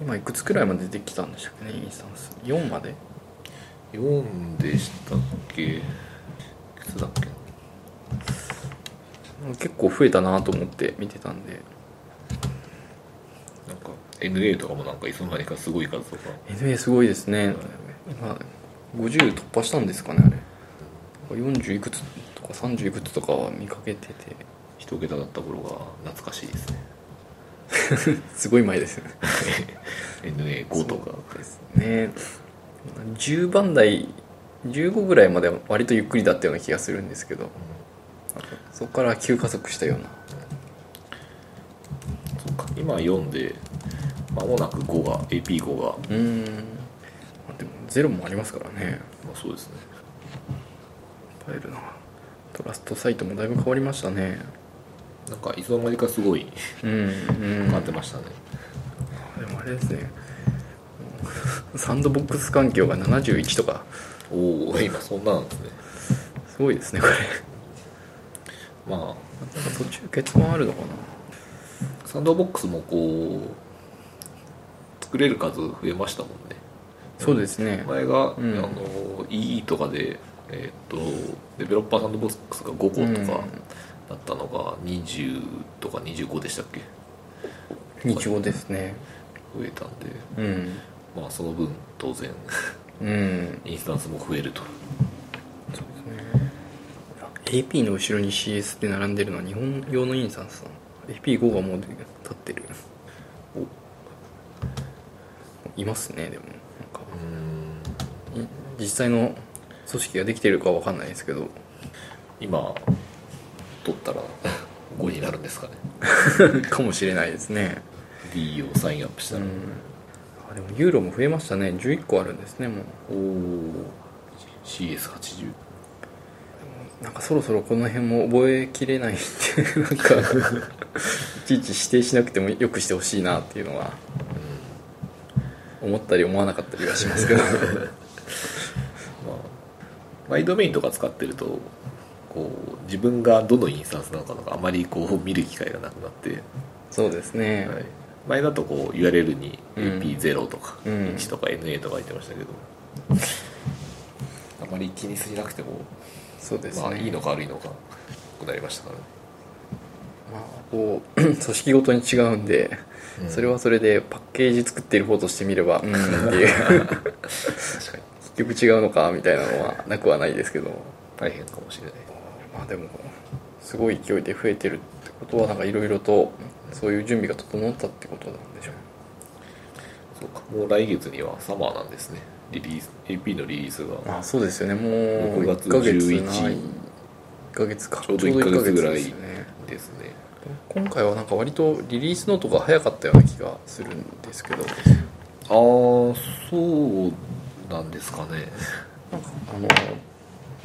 今いくつくらいまでできたんでしたっけねインスタンス。4まで？4でしたっけ？いくつだっけ？結構増えたなと思って見てたんで。なんか NA とかもなんかいつの間にかすごい数とか。NA すごいですね。今50突破したんですかねあれ。40いくつとか30いくつとかは見かけてて。一桁だった頃が懐かしいですね [laughs] すごい前です。よね NA5 とか。ですね。10番台15ぐらいまでは割とゆっくりだったような気がするんですけど。そこから急加速したような。そうか。今4で間もなく5が AP5 が、うーん。まあでもゼロもありますからね。まあ、そうですね。ファイルな。トラストサイトもだいぶ変わりましたねなんかいつの間にかすごいうんうん。変わってましたね、でもあれですね。サンドボックス環境が71とか。おお今そんななんですね。すごいですねこれ。まなんか途中欠番あるのかな。あサンドボックスもこう作れる数増えましたもんね。そうですね。前が、うん。あの EE とかでえーっとデベロッパーサンドボックスが5個とうん。かだったのが20とか25でしたっけ？日語ですね。増えたんで。うん。まあその分当然うん。インスタンスも増えると。そうですね。AP の後ろに CS って並んでるのは日本用のインスタンスなの AP5 がもう立ってる。いますねでも。なんか。実際の組織ができてるかは分かんないですけど。今取ったら5になるんですかね。[laughs] かもしれないですね。D をサインアップしたら、うん。あでもユーロも増えましたね。11個あるんですねもう。おお CS80 なんかそろそろこの辺も覚えきれないんで [laughs] なんかいちいち指定しなくてもよくしてほしいなっていうのは思ったり思わなかったりはしますけど。[laughs] まあマイドメインとか使ってるとこう自分がどのインスタンスなのかとかあまりこう見る機会がなくなって、そうですね、はい、前だとこう URL にうん AP0 とかうん。1とか NA とか言ってましたけど、あまり気にしなくても、そうですね、まあいいのか悪いのかくなりましたからね。まあ、こう組織ごとに違うんで、うん。それはそれでパッケージ作っている方としてみれば [laughs] うんっていう。確かに。[laughs] 結局違うのかみたいなのはなくはないですけど大変かもしれないまあでもすごい勢いで増えてるってことはなんかいろいろとそういう準備が整ったってことなんでしょそうか。もう来月にはサマーなんですね。リリース AP のリリースが。あそうですよね。もう6月1ヶ月11ない。1ヶ月か。ちょうど1ヶ月ぐらいですね。ですね。今回はなんか割とリリースノートが早かったような気がするんですけど。ああそうなんですかね。なんかあの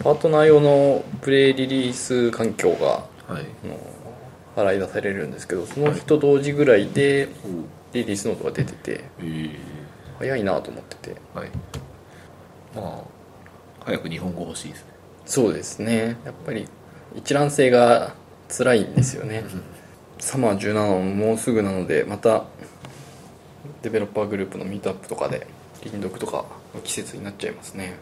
パートナー用のプレイリリース環境がはい。あの払い出されるんですけどその日と同時ぐらいでリリースノートが出ててえ。ー早いなと思ってて。はい。まあ早く日本語欲しいですね。そうですね。やっぱり一覧性が辛いんですよね。サマー17ももうすぐなのでまたデベロッパーグループのミートアップとかで輪読とかの季節になっちゃいますね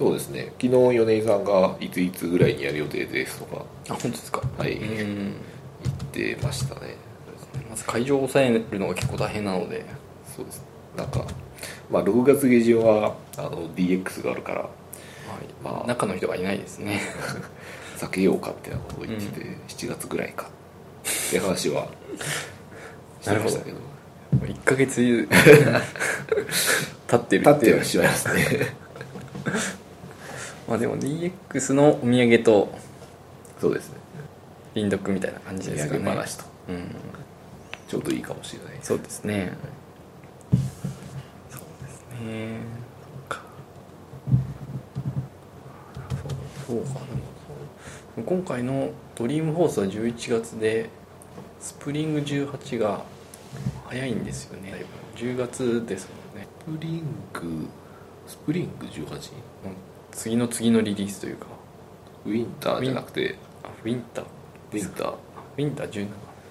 そうですね。昨日米井さんがいついつぐらいにやる予定ですとか。あ本当ですか？はい。うん。言ってましたね。まず会場を抑えるのが結構大変なので。そうですなんかまあ6月下旬はあの DX があるから。はい。まあ。中の人がいないですね。[laughs] 避けようかってなことを言ってて、7月ぐらいかって話は [laughs] してましたけど。1ヶ月 [laughs] 経ってる立ってはしまいますねまあでも DX のお土産とそうですね。輪読みたいな感じですかね。話と。うん。ちょうどいいかもしれないそうですね。そうですね。そうか。そうか。で今回の Dreamforce は11月でスプリング18が早いんですよね。だいぶ。10月ですもんね。 Spring Spring 18? 次の次のリリースというか。 Winter じゃなくて。あ Winter Winter あ Winter 17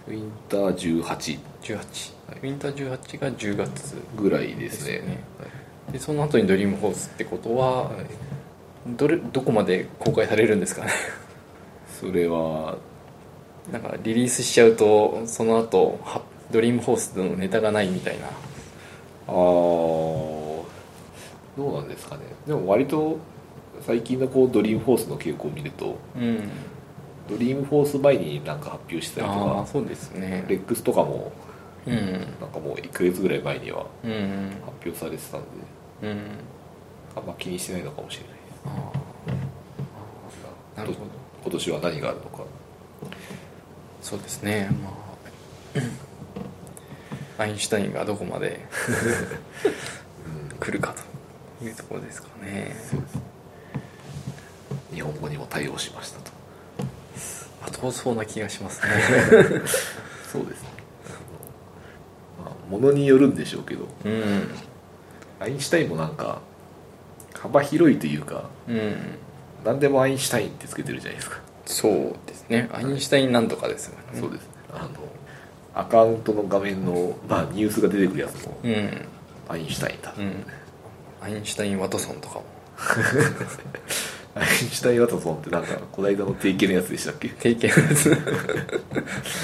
Winter 18 18、Winter 18が10月ぐらいですね。ですね。でその後に Dreamforce ってことは、はい、はいどれどこまで公開されるんですかね？それは。なんかリリースしちゃうとその後はドリームホースのネタがないみたいな。ああどうなんですかね。でも割と最近のこうドリームフォースの傾向を見るとうんドリームフォース前になんか発表してたりとかそうですね。レックスとかもうん。なんかもう1ヶ月ぐらい前には発表されてたんでうん。あんま気にしてないのかもしれない。なるほど。今年は何があるのか。そうですね。まあ [clears throat] アインシュタインがどこまで [laughs] 来るかというところですかね。そうです日本語にも対応しましたと。まあ遠そうな気がしますね。[laughs] そうですね。まあものによるんでしょうけど。うん。アインシュタインもなんか幅広いというかうん。何でもアインシュタインってつけてるじゃないですか、そうですね。アインシュタインなんとかですよね。そうですね。あのアカウントの画面の、まあ、ニュースが出てくるやつもうん。アインシュタインだ、うん。アインシュタイン・ワトソンとかも [laughs] アインシュタイン・ワトソンってなんかこの間の定型のやつでしたっけ？経験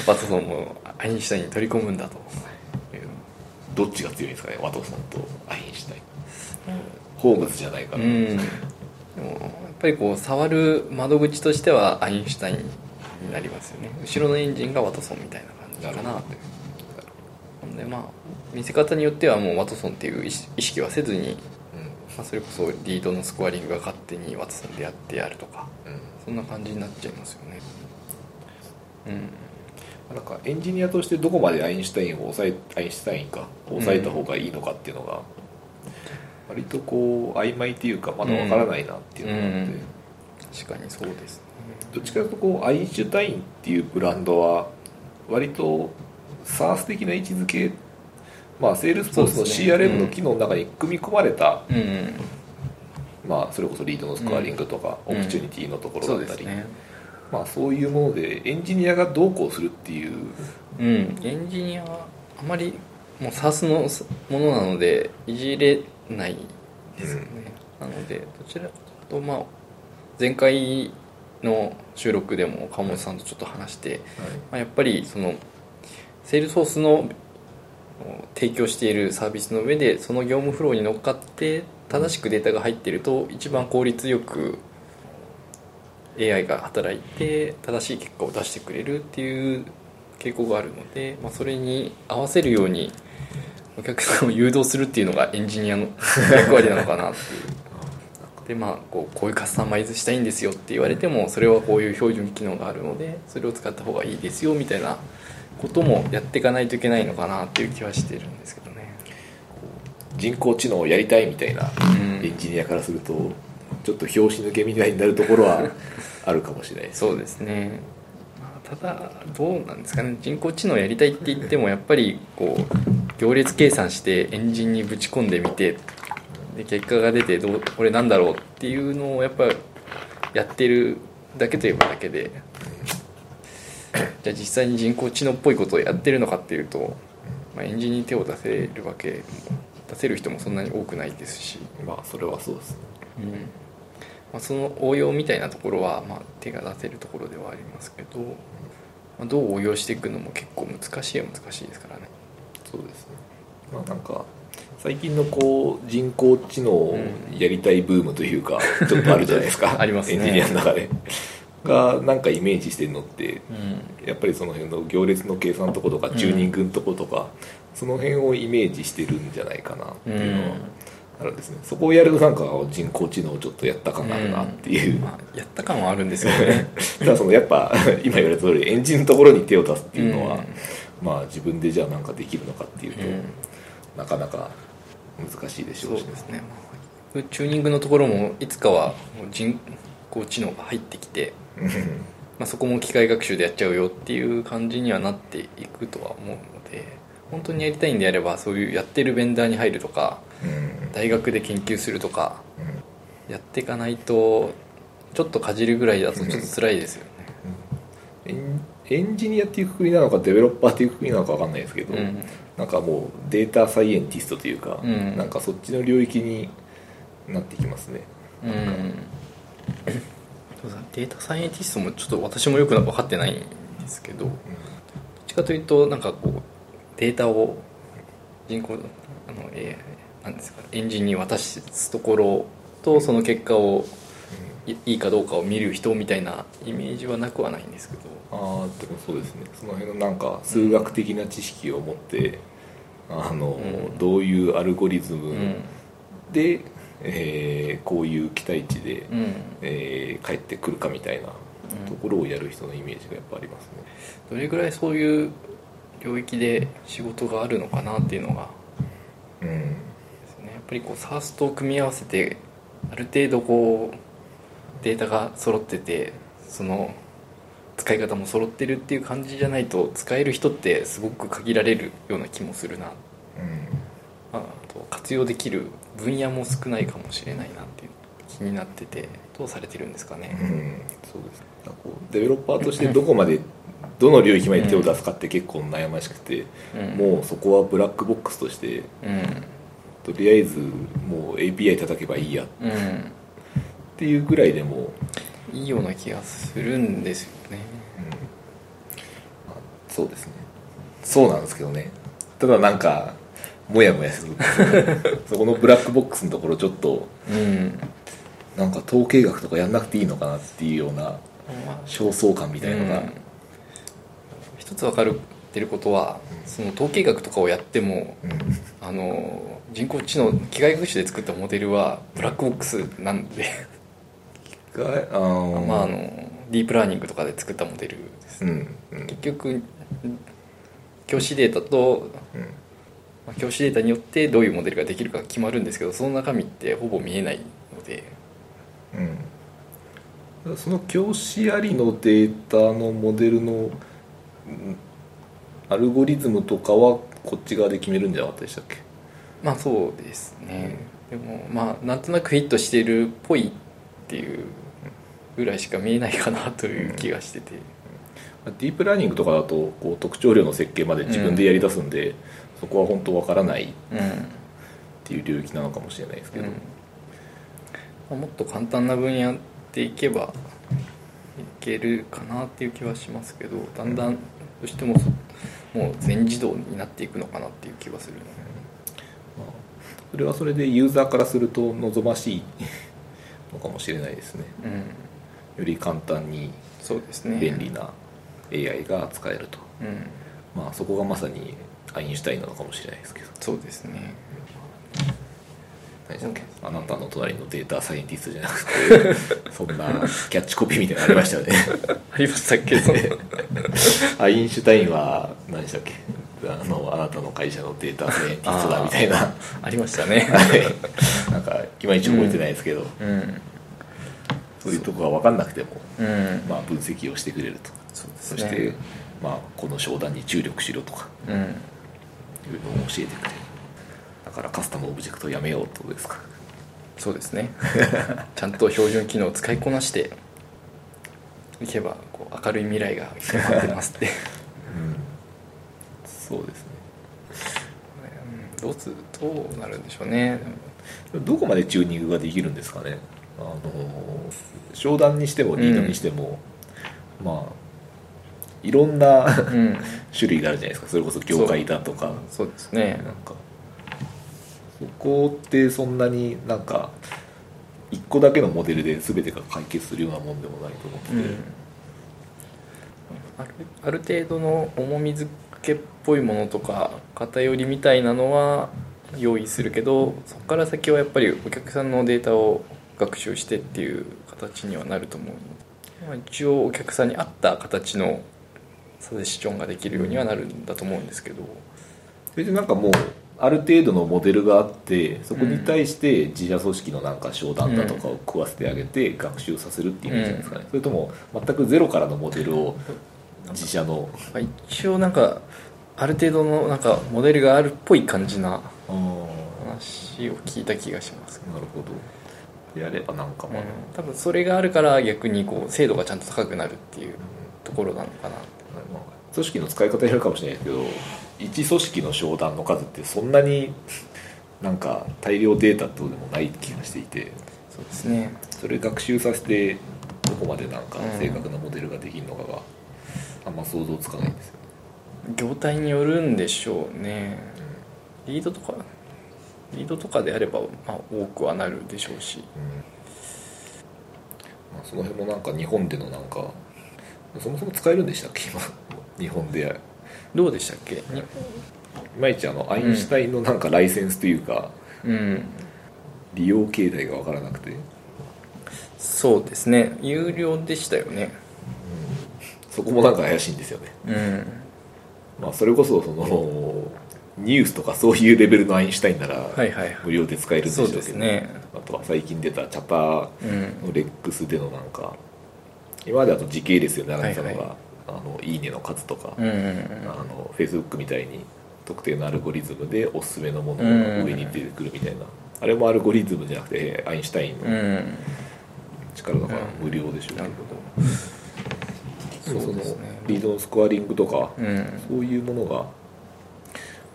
ワトソンもアインシュタインに取り込むんだと。いうどっちが強いんですかね？ワトソンとアインシュタイン。ホームズじゃないかな、うん。でもやっぱりこう触る窓口としてはアインシュタインになりますよね。後ろのエンジンがワトソンみたいな感じかな。というほん。でまあ見せ方によってはもうワトソンっていう意識はせずに、まあ、それこそリードのスコアリングが勝手にワトソンでやってやるとかうん。うんそんな感じになっちゃいますよね。うん。なんかエンジニアとしてどこまで Einstein を抑え Einstein か抑えた方がいいのかっていうのが、割とこう曖昧っていうかまだわからないなっていうのがあって、うん。確かにそうですね。どっちかというとこう Einstein っていうブランドは割と SaaS 的な位置づけまあ Salesforce の CRM の機能の中に組み込まれた、まあ、それこそリードのスコアリングとか、うん。 Opportunity のところだったり、ね。まあ、そういうものでエンジニアがどうこうするっていう。うん。エンジニアはあまりもう SaaS のものなのでいじれないですよね、なのでどちらかとまあ前回の収録でも川本さんとちょっと話して、まあ、やっぱりその Salesforce の提供しているサービスの上でその業務フローに乗っかって正しくデータが入っていると一番効率よく AI が働いて正しい結果を出してくれるっていう傾向があるので、まあ、それに合わせるようにお客さんを誘導するっていうのがエンジニアの [laughs] 役割なのかなっていう。でまあこうこういうカスタマイズしたいんですよって言われてもそれはこういう標準機能があるのでそれを使った方がいいですよみたいなこともやっていかないといけないのかなっていう気はしてるんですけどね。人工知能をやりたいみたいなうん。エンジニアからするとちょっと拍子抜けみたいになるところは [laughs] あるかもしれないですそうですね、まあ、ただどうなんですかね。人工知能やりたいって言ってもやっぱりこう行列計算してエンジンにぶち込んでみてで結果が出てどうこれなんだろうっていうのをやっぱやってるだけといえばだけで [coughs] じゃあ実際に人工知能っぽいことをやってるのかっていうと、まあ、エンジンに手を出せるわけも出せる人もそんなに多くないですし、まあそれはそうですね。うん。まあ、その応用みたいなところは、まあ、手が出せるところではありますけど、まあ、どう応用していくのも結構難しいは難しいですからね。そうですね。まあなんか最近のこう人工知能をやりたいブームというか、ちょっとあるじゃないですか。[laughs] ありますね。エンジニアの中でがなんかイメージしてるのってうん。やっぱりその辺の行列の計算のとことかチューニングのとことか、その辺をイメージしてるんじゃないかなっていうのはあるんですね、そこをやるとなんか人工知能をちょっとやった感があるなっていう、まあ、やった感はあるんですけどね。[laughs] ただそのやっぱ [laughs] 今言われた通りエンジンのところに手を出すっていうのは、うん。まあ自分でじゃあなんかできるのかっていうと、うん。なかなか難しいでしょうしそうですね、まあチューニングのところもいつかは人工知能が入ってきて、まあ、そこも機械学習でやっちゃうよっていう感じにはなっていくとは思うので本当にやりたいんであればそういうやってるベンダーに入るとかうん。大学で研究するとかやっていかないとちょっとかじるぐらいだとちょっと辛いですよね。エンジニアっていうくくりなのかデベロッパーっていうくくりなのか分かんないですけど、うん。なんかもうデータサイエンティストというか、うん。なんかそっちの領域になってきますね。うんデータサイエンティストもちょっと私もよく分かってないんですけどどっちかというとなんかこうデータを人工あの、えーなんですかエンジンに渡すところとその結果をいいいかどうかを見る人みたいなイメージはなくはないんですけど。ああでもそうですね。その辺のなんか数学的な知識を持ってあの、うん。どういうアルゴリズムうん。で、えーこういう期待値で、うん。えー返ってくるかみたいなところをやる人のイメージがやっぱありますね、どれぐらいそういう領域で仕事があるのかなっていうのがうん。やっぱりこう SARS と組み合わせてある程度こうデータが揃っててその使い方も揃ってるっていう感じじゃないと使える人ってすごく限られるような気もするな。ああと活用できる分野も少ないかもしれないなっていう気になっててどうされてるんですかうん、ね？うん、そうです。こうデベロッパーとしてどこまでどの領域まで手を出すかって結構悩ましくて、うん。もうそこはブラックボックスとしてうん。とりあえずもう API 叩けばいいや。っうんていうぐらいでもいいような気がするんですよね。まあそうですね。そうなんですけどね。ただなんかモヤモヤする。[laughs] そこのブラックボックスのところちょっとうん。なんか統計学とかやんなくていいのかなっていうようなまあ焦燥感みたいのが、うん。一つ分かってることはその統計学とかをやってもうん。あの人工知能機械学習で作ったモデルはブラックボックスなんで。があー。まああのディープラーニングとかで作ったモデルです。うんうん。結局教師データとうんまあ教師データによってどういうモデルができるか決まるんですけどその中身ってほぼ見えないので。うん、その教師ありのデータのモデルのうんアルゴリズムとかはこっち側で決めるんじゃなかったでしたっけ？まあそうですね。でもまあなんとなくフィットしてるっぽいっていうぐらいしか見えないかなという気がしてて。ディープラーニングとかだとこう特徴量の設計まで自分でやり出すんで、そこは本当わからないっうん。ていう領域なのかもしれないですけど、うん。まあもっと簡単な分野でいけばいけるかなっていう気はしますけどだんだんどうしてもそもう全自動になっていくのかなっていう気はするまあそれはそれでユーザーからすると望ましい [laughs] のかもしれないですね。うん。より簡単に便利な AI が使えると、うん。まあそこがまさにアインシュタインなのかもしれないですけど。そうですね。何でしたっけあなたの隣のデータサイエンティストじゃなくて [laughs] そんなキャッチコピーみたいなのありましたよね。[laughs] ありましたけ？[laughs] どアインシュタインは何でしたっけ？あのあなたの会社のデータサイエンティストだみたいな。ありましたね。はい。なんかいまいち覚えてないですけど、うん。そういうとこが分かんなくても、うん。まあ、分析をしてくれると。そうですね。そして、まあ、この商談に注力しろとか。うんいうのを教えてくれる。だからカスタムオブジェクトをやめようってことですか。そうですね。[laughs] ちゃんと標準機能を使いこなしていけばこう明るい未来が待ってますって。そうですね。うん。どうつどうなるんでしょうね。どこまでチューニングができるんですかね。あの商談にしてもリードにしても、まあいろんなうん。種類があるじゃないですか。それこそ業界だとか。そう。ですね。なんか。そこってそんなになんか一個だけのモデルで全てが解決するようなもんでもないと思ってて、うん。あるある程度の重み付けっぽいものとか偏りみたいなのは用意するけどそこから先はやっぱりお客さんのデータを学習してっていう形にはなると思うので、まあ、一応お客さんに合った形のサジェスチョンができるようにはなるんだと思うんですけど。それでなんかもうある程度のモデルがあってそこに対して自社組織のなんか商談だとかを食わせてあげて学習させるっていう意味じゃないですかね、それとも全くゼロからのモデルを自社の。まあ一応なんかある程度のなんかモデルがあるっぽい感じな話を聞いた気がします。ほど。やればなんかまあ、多分それがあるから逆にこう精度がちゃんと高くなるっていうところなのかなまあ組織の使い方によるかもしれないですけど一組織の商談の数ってそんなになんか大量データとでもない気がしていてそうですね。それ学習させてどこまでなんかうん。正確なモデルができるのかがあんま想像つかないんですよ、業態によるんでしょうね。リードとかリードとかであれば、まあ、多くはなるでしょうし。まあ、その辺もなんか日本でのなんかそもそも使えるんでしたっけ？今。日本で。どうでしたっけ？い。まいちあのアインシュタインのなんかライセンスというか、うん。利用形態が分からなくて。そうですね。有料でしたよね。そこもなんか怪しいんですよね。うん。まあそれこそそのニュースとかそういうレベルのアインシュタインならはいはいはい。無料で使えるんでしょそううけど、ですね。あとは最近出たチャターうん。のレックスでのなんか今までだと時系列で並んでたのが、は。いはい。あのいいねの数とか、うんうんうんあの Facebook みたいに特定のアルゴリズムでおすすめのものうんが上に出てくるみたいな、あれもアルゴリズムじゃなくてアインシュタインのうん力だから無料でしょうけど。なる、ほど。そのね。リードのスコアリングとか、うん。そういうものが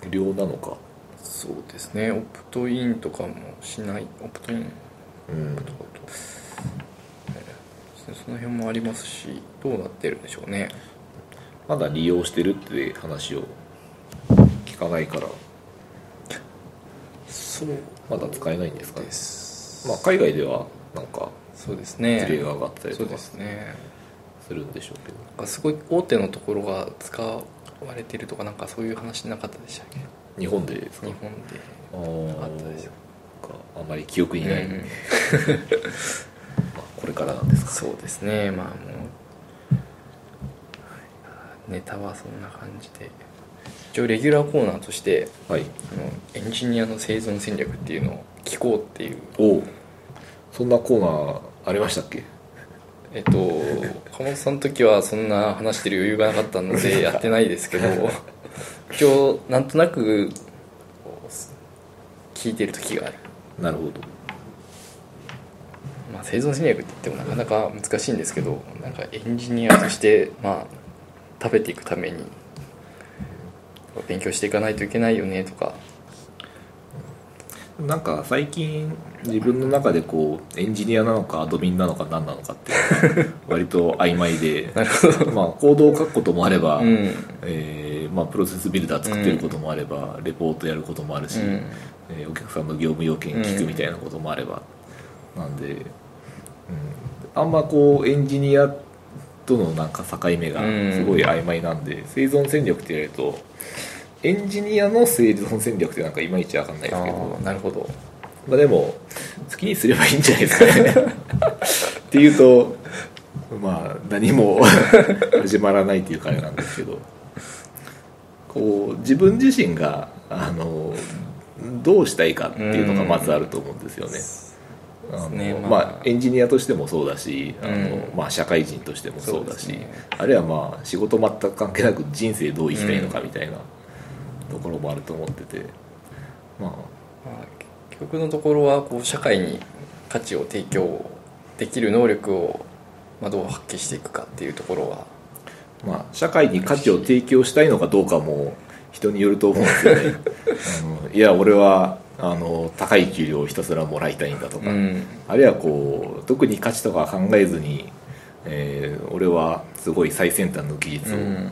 無料なのか。そうですね。オプトインとかもしない。オプトイン。うん。とかと、えーその辺もありますしどうなってるんでしょうね。まだ利用してるって話を聞かないから。そう。まだ使えないんですかね。です。まあ海外ではなんかそうですね。事例が上がったりそうでとかすね。するんでしょうけど。なんかすごい大手のところが使われてるとかなんかそういう話なかったでしたっけ？日本でですか？日本で。あー。あったですよかあまり記憶にない、うん。まあ、これからなんですかそうですね。まあもうネタはそんな感じで。一応レギュラーコーナーとしてはい。あのエンジニアの生存戦略っていうのを聞こうっていう。おおそんなコーナーありましたっけ？えっと鴨本さんの時はそんな話してる余裕がなかったので [laughs] やってないですけど一応なんとなく聞いてる時がある。なるほどまあ、生存戦略って言ってもなかなか難しいんですけどなんかエンジニアとして、まあ、食べていくために勉強していかないといけないよねとか。なんか最近自分の中でこうエンジニアなのかアドミンなのか何なのかって割と曖昧で [laughs] なるほど。まあコードを書くこともあれば、うん。えーまあ、プロセスビルダー作ってることもあれば、レポートやることもあるし、うん。えーお客さんの業務要件聞くみたいなこともあれば、なんで、うん、あんまこうエンジニアとのなんか境目がすごい曖昧なんで、生存戦略って言われるとエンジニアの生存戦略ってなんかいまいちわかんないですけど。なるほど。まあ、でも好きにすればいいんじゃないですかね。っていうとまあ何も [laughs] 始まらないっていうかあれなんですけど。こう自分自身があのどうしたいかっていうのがまずあると思うんですよね。あまあ。まあ、エンジニアとしてもそうだしあの、うん。まあ、社会人としてもそうだしね。あるいはまあ仕事全く関係なく人生どう生きたいのかみたいなところもあると思ってて、まあ。まあ、結局のところはこう社会に価値を提供できる能力を、まあ、どう発揮していくかっていうところはまあ、社会に価値を提供したいのかどうかも人によると思うんですよねあのいや俺はあの高い給料をひたすらもらいたいんだとか、うん。あるいはこう特に価値とか考えずに、えー俺はすごい最先端の技術を、うん。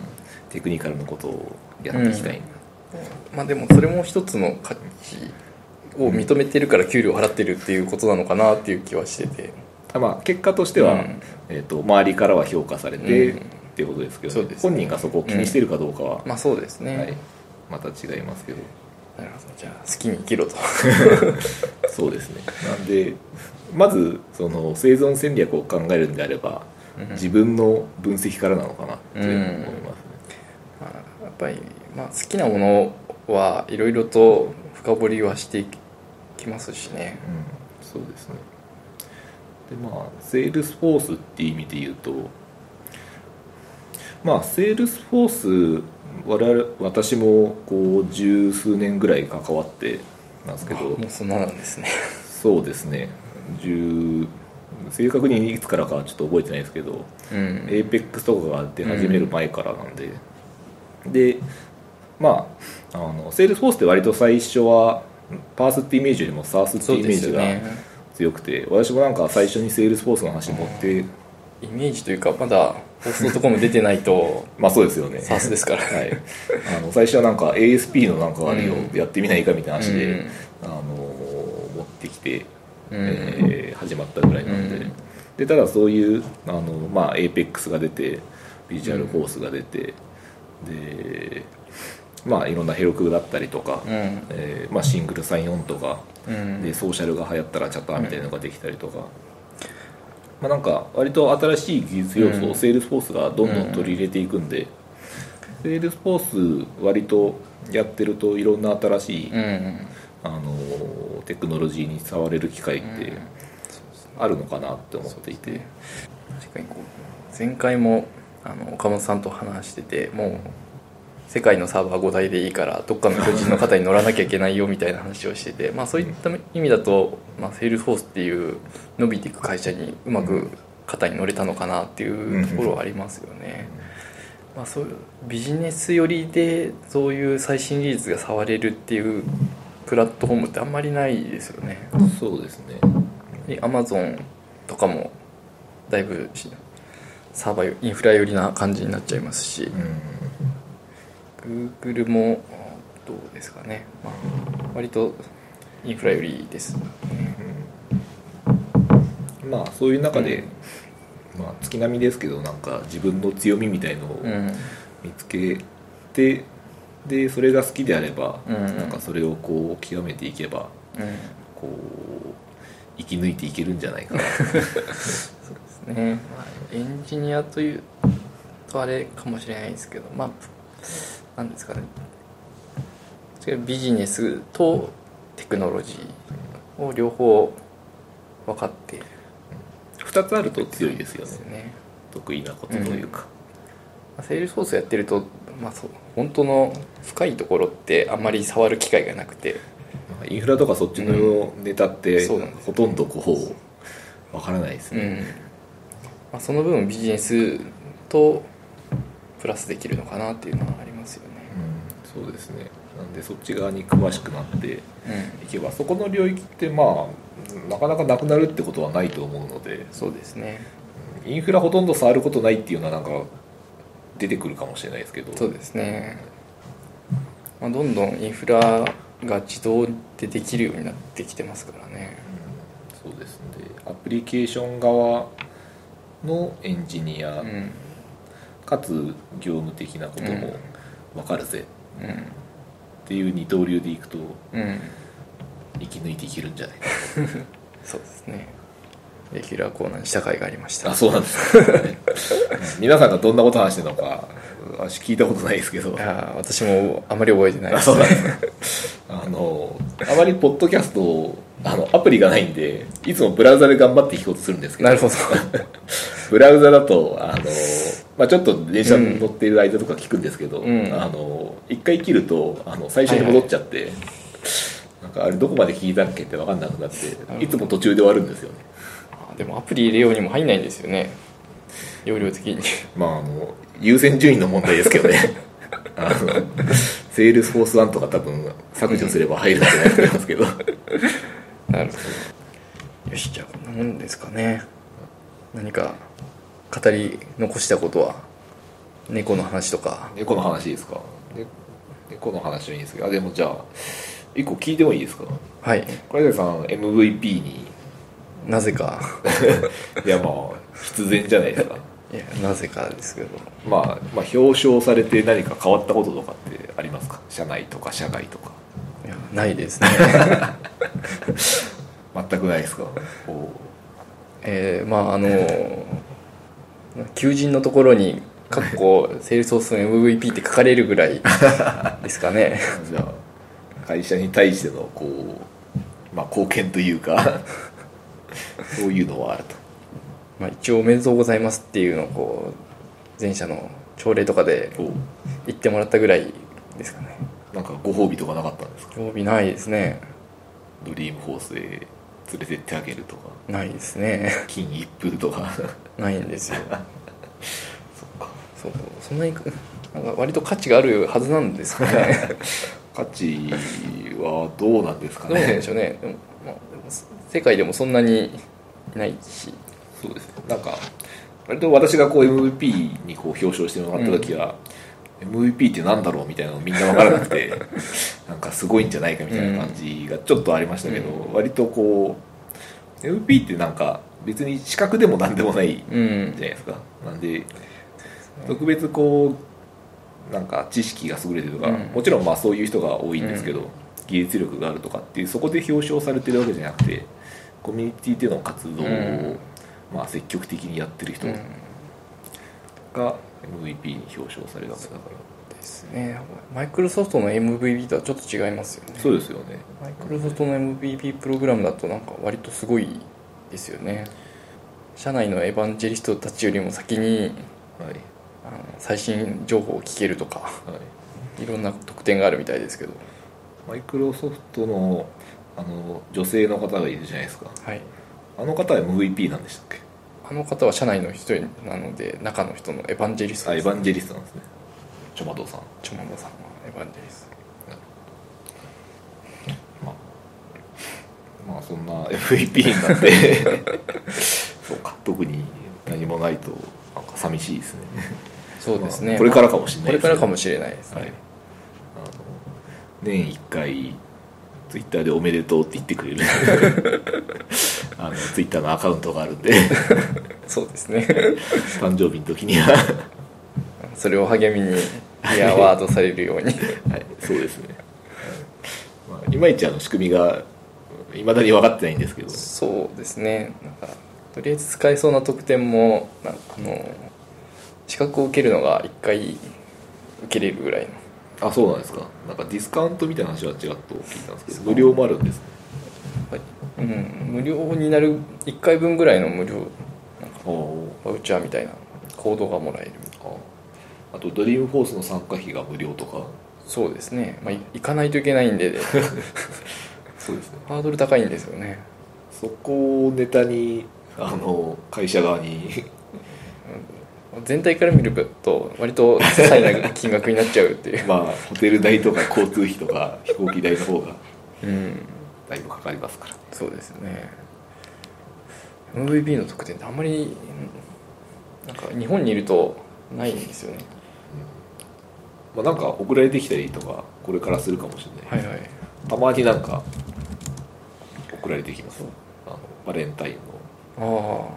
テクニカルなことをやっていきたいんだ、まあでもそれも一つの価値を認めてるから給料払ってるっていうことなのかなっていう気はしてて。あまあ、結果としては、うん。えー、と周りからは評価されて、うんっていうことですけど、そうですね。本人がそこを気にしてるかどうかは、まあそうですね、はい、また違いますけどなるほどじゃあ好きに生きろと。[laughs] そうですね。なんでまずその生存戦略を考えるんであれば、自分の分析からなのかなって思いますね、まあやっぱり、まあ、好きなものはいろいろと深掘りはしていきますしね。うん、そうですね。でまあセールスフォースっていう意味で言うとまあセールスフォース我々私もこう十数年ぐらい関わってなんですけど。もうそんななんですね。そうですね。10正確にいつからかはちょっと覚えてないですけど、うん。 Apex とかが出始める前からなんで、でまああのセールスフォースって割と最初は PaaS ってイメージよりも SaaS ってそうイメージが強くて、私もなんか最初にセールスフォースの話持って、イメージというかまだ放送とかも出てないと [laughs] まあそうですよね。 SaaS ですから。はい、あの最初はなんか ASP のなんかあれをうんやってみないかみたいな話で、うん。あの持ってきて、うん。えー始まったぐらいなんで,、うん。でただそういうあの、まあ、 Apex が出て Visualforce が出て、でまあいろんな Heroku だったりとか、うん。えーまあ、シングルサインオンとか、うん。でソーシャルが流行ったら Chatter みたいなのができたりとか、まあ、なんか割と新しい技術要素うん。をセールスフォースがどんどん取り入れていくんで、セールスフォース割とやってるといろんな新しい、うん。あのテクノロジーに触れる機会ってあるのかなって思っていて、確かにこう前回もあの岡本さんと話しててもう世界のサーバー5台でいいからどっかの巨人の肩に乗らなきゃいけないよみたいな話をしてて、まあ、そういった意味だと、まあ、セールスフォースっていう伸びていく会社にうまく肩に乗れたのかなっていうところはありますよね。まあ、そういうビジネス寄りでそういう最新技術が触れるっていうプラットフォームってあんまりないですよね。そうですね。アマゾンとかもだいぶしサーバーインフラ寄りな感じになっちゃいますし、Google もどうですかね、まあ、割とインフラ寄りです、まあそういう中で、まあ月並みですけどなんか自分の強みみたいのをうん。見つけて、でそれが好きであれば、うん。なんかそれをこう極めていけばうん。こう生き抜いていけるんじゃないかな。[laughs] ですね、まあ、エンジニアというとあれかもしれないですけどまあなんですかね。ビジネスとテクノロジーを両方分かっている。2つあると強いですよね。ね。得意なことというか、まあセールスフォースやってると、まあ、そう本当の深いところってあんまり触る機会がなくて。まあインフラとかそっちのネタって、そうなんです。ほとんどこうわからないですね、うん。まあ、その分ビジネスとプラスできるのかなっていうのはありますそうですね。なんでそっち側に詳しくなっていうん。けばそこの領域ってまあなかなかなくなるってことはないと思うので。そうですね。インフラほとんど触ることないっていうのはなんか出てくるかもしれないですけど。そうですね、まあ、どんどんインフラが自動でできるようになってきてますからね。そうですね。アプリケーション側のエンジニア、うん。かつ業務的なことも分かるぜ。うんっていう二刀流でいくとうん。生き抜いていけるんじゃない？か [laughs] そうですね。レギュラーコーナーにした回がありました。あそうなんですか。皆さんがどんなこと話してるのか私聞いたことないですけど。いやー私もあまり覚えてないです。あそうなんですか。あのあまりポッドキャストをあのアプリがないんでいつもブラウザで頑張って聞こうとするんですけど。なるほど。[laughs] ブラウザだとあの、まあ、ちょっと電車に乗っている間とか聞くんですけど、うん。あの一回切るとあの最初に戻っちゃって、なんかあれどこまで聞いたっけって分かんなくなっていつも途中で終わるんですよね。あでもアプリ入れようにも入んないんですよね。容量的に。まああの優先順位の問題ですけどね。[laughs] あのセールスフォース1とか多分削除すれば入るんじゃないと思いますけど。なるほど。よしじゃあこんなもんですかね。何か語り残したことは？猫の話とか。猫の話ですか？ね猫の話はいいんですけど。あでもじゃあ一個聞いてもいいですか？はい。倉谷さん MVP に。なぜか。[laughs] いやまあ必然じゃないですか。[laughs] いやなぜかですけど。まあ、まあ表彰されて何か変わったこととかってありますか？社内とか社外とか。いやないですね。[laughs] 全くないですか？おえーまああの求人のところに「かっこセールスフォースの MVP」って書かれるぐらいですかね。じゃあ会社に対してのこう、まあ、貢献というかそういうのはあると。まあ一応「おめでとうございます」っていうのをこう全社の朝礼とかでお言ってもらったぐらいですかね。なんかご褒美とかなかったんですか？興味ないですね。ドリームホースへ連れてってあげるとか。ないですね。金一封とか。ないんですよそんなになんか割と価値があるはずなんですかね。[laughs] 価値はどうなんですかどうなんねでしょうね。でも,、まあ、でも世界でもそんなにいないし。そうですね。なんか割と私がこう MVP にこう表彰してもらった時は、MVP ってなんだろうみたいなのみんな分からなくて [laughs] なんかすごいんじゃないかみたいな感じがちょっとありましたけど、割とこう MVP ってなんか別に資格でも何でもないじゃうんないですか、なんで特別こうなんか知識が優れてるとか、うん。もちろんまあそういう人が多いんですけど、技術力があるとかっていうそこで表彰されてるわけじゃなくてコミュニティでの活動を、うん。まあ、積極的にやってる人うん。が MVP に表彰されるわけだから、ですねマイクロソフトの MVP とはちょっと違いますよね。そうですよね。マイクロソフトの MVP プログラムだとなんか割とすごいですよね社内のエヴァンジェリストたちよりも先にはいあの最新情報を聞けるとかはい。いろんな特典があるみたいですけど。マイクロソフトのあの女性の方がいるじゃないですか。はい。あの方は MVP なんでしたっけ？あの方は社内の人なので中の人のエヴァンジェリストです。あエヴァンジェリストなんですね。チョマドさん。チョマドさんはエヴァンジェリスままあそんな MVP になって [laughs] そうか。特に何もないとなんか寂しいですねそうですね、まあこれからかもしれないこれからかもししれないですね、はい、あの年1回ツイッターで「おめでとう」って言ってくれる。[laughs] あのツイッターのアカウントがあるんで。そうですね。誕生日の時には。それを励みにイヤーワードされるように。はい、そうですね、まあ、いまいちあの仕組みがいまだに分かってないんですけど。そうですね。なんかとりあえず使えそうな特典もなんかあの資格を受けるのが1回受けれるぐらいの。あそうなんですか。なんかディスカウントみたいな話はちらっと聞いたんですけど無料もあるんですね。はい。うん、無料になる1回分ぐらいの無料なんかおバウチャーみたいなコードがもらえる。あとドリームフォースの参加費が無料とか。そうですね、まあ、い行かないといけないんで。[laughs] そうですね。ハードル高いんですよね。そこをネタにあの会社側に全体から見ると割と些細な金額になっちゃうっていう。[laughs] まあホテル代とか交通費とか飛行機代の方が。うん。だいぶかかりますからそうですね。MVP の特典ってあんまりなんか日本にいるとないんですよね。まあなんか送られてきたりとかこれからするかもしれない、はいはい。たまになんか送られてきます。あのバレンタインあの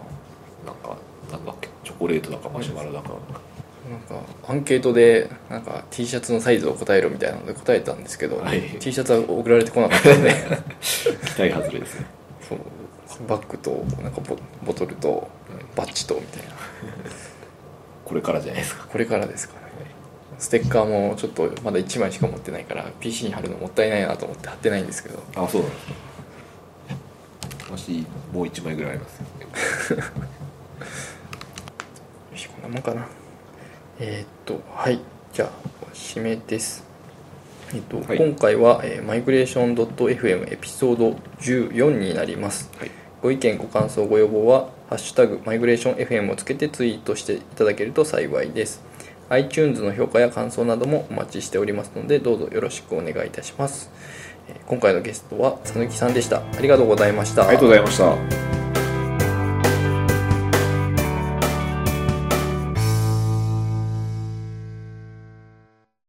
なんかなんだっけチョコレートだかマシュマロだか。あなんかアンケートでなんか T シャツのサイズを答えろみたいなので答えたんですけど、はい。T シャツは送られてこなかったんで期待外れですね。[laughs] そうバッグとなんかボボトルとバッジとみたいな。これからじゃないですかこれからですかね。ステッカーもちょっとまだ1枚しか持ってないから PC に貼るのもったいないなと思って貼ってないんですけど。あそうなんですか。私もう1枚ぐらいありますよ。よしこんなもんかな。えーっとはい。じゃあ締めです。えっと、はい。今回は、えー、マイグレーション .fm エピソード14になります、はい。ご意見ご感想ご要望は「ハッシュタグマイグレーション FM」をつけてツイートしていただけると幸いです。iTunes の評価や感想などもお待ちしておりますのでどうぞよろしくお願いいたします。えー今回のゲストは佐貫さんでした。ありがとうございました。ありがとうございました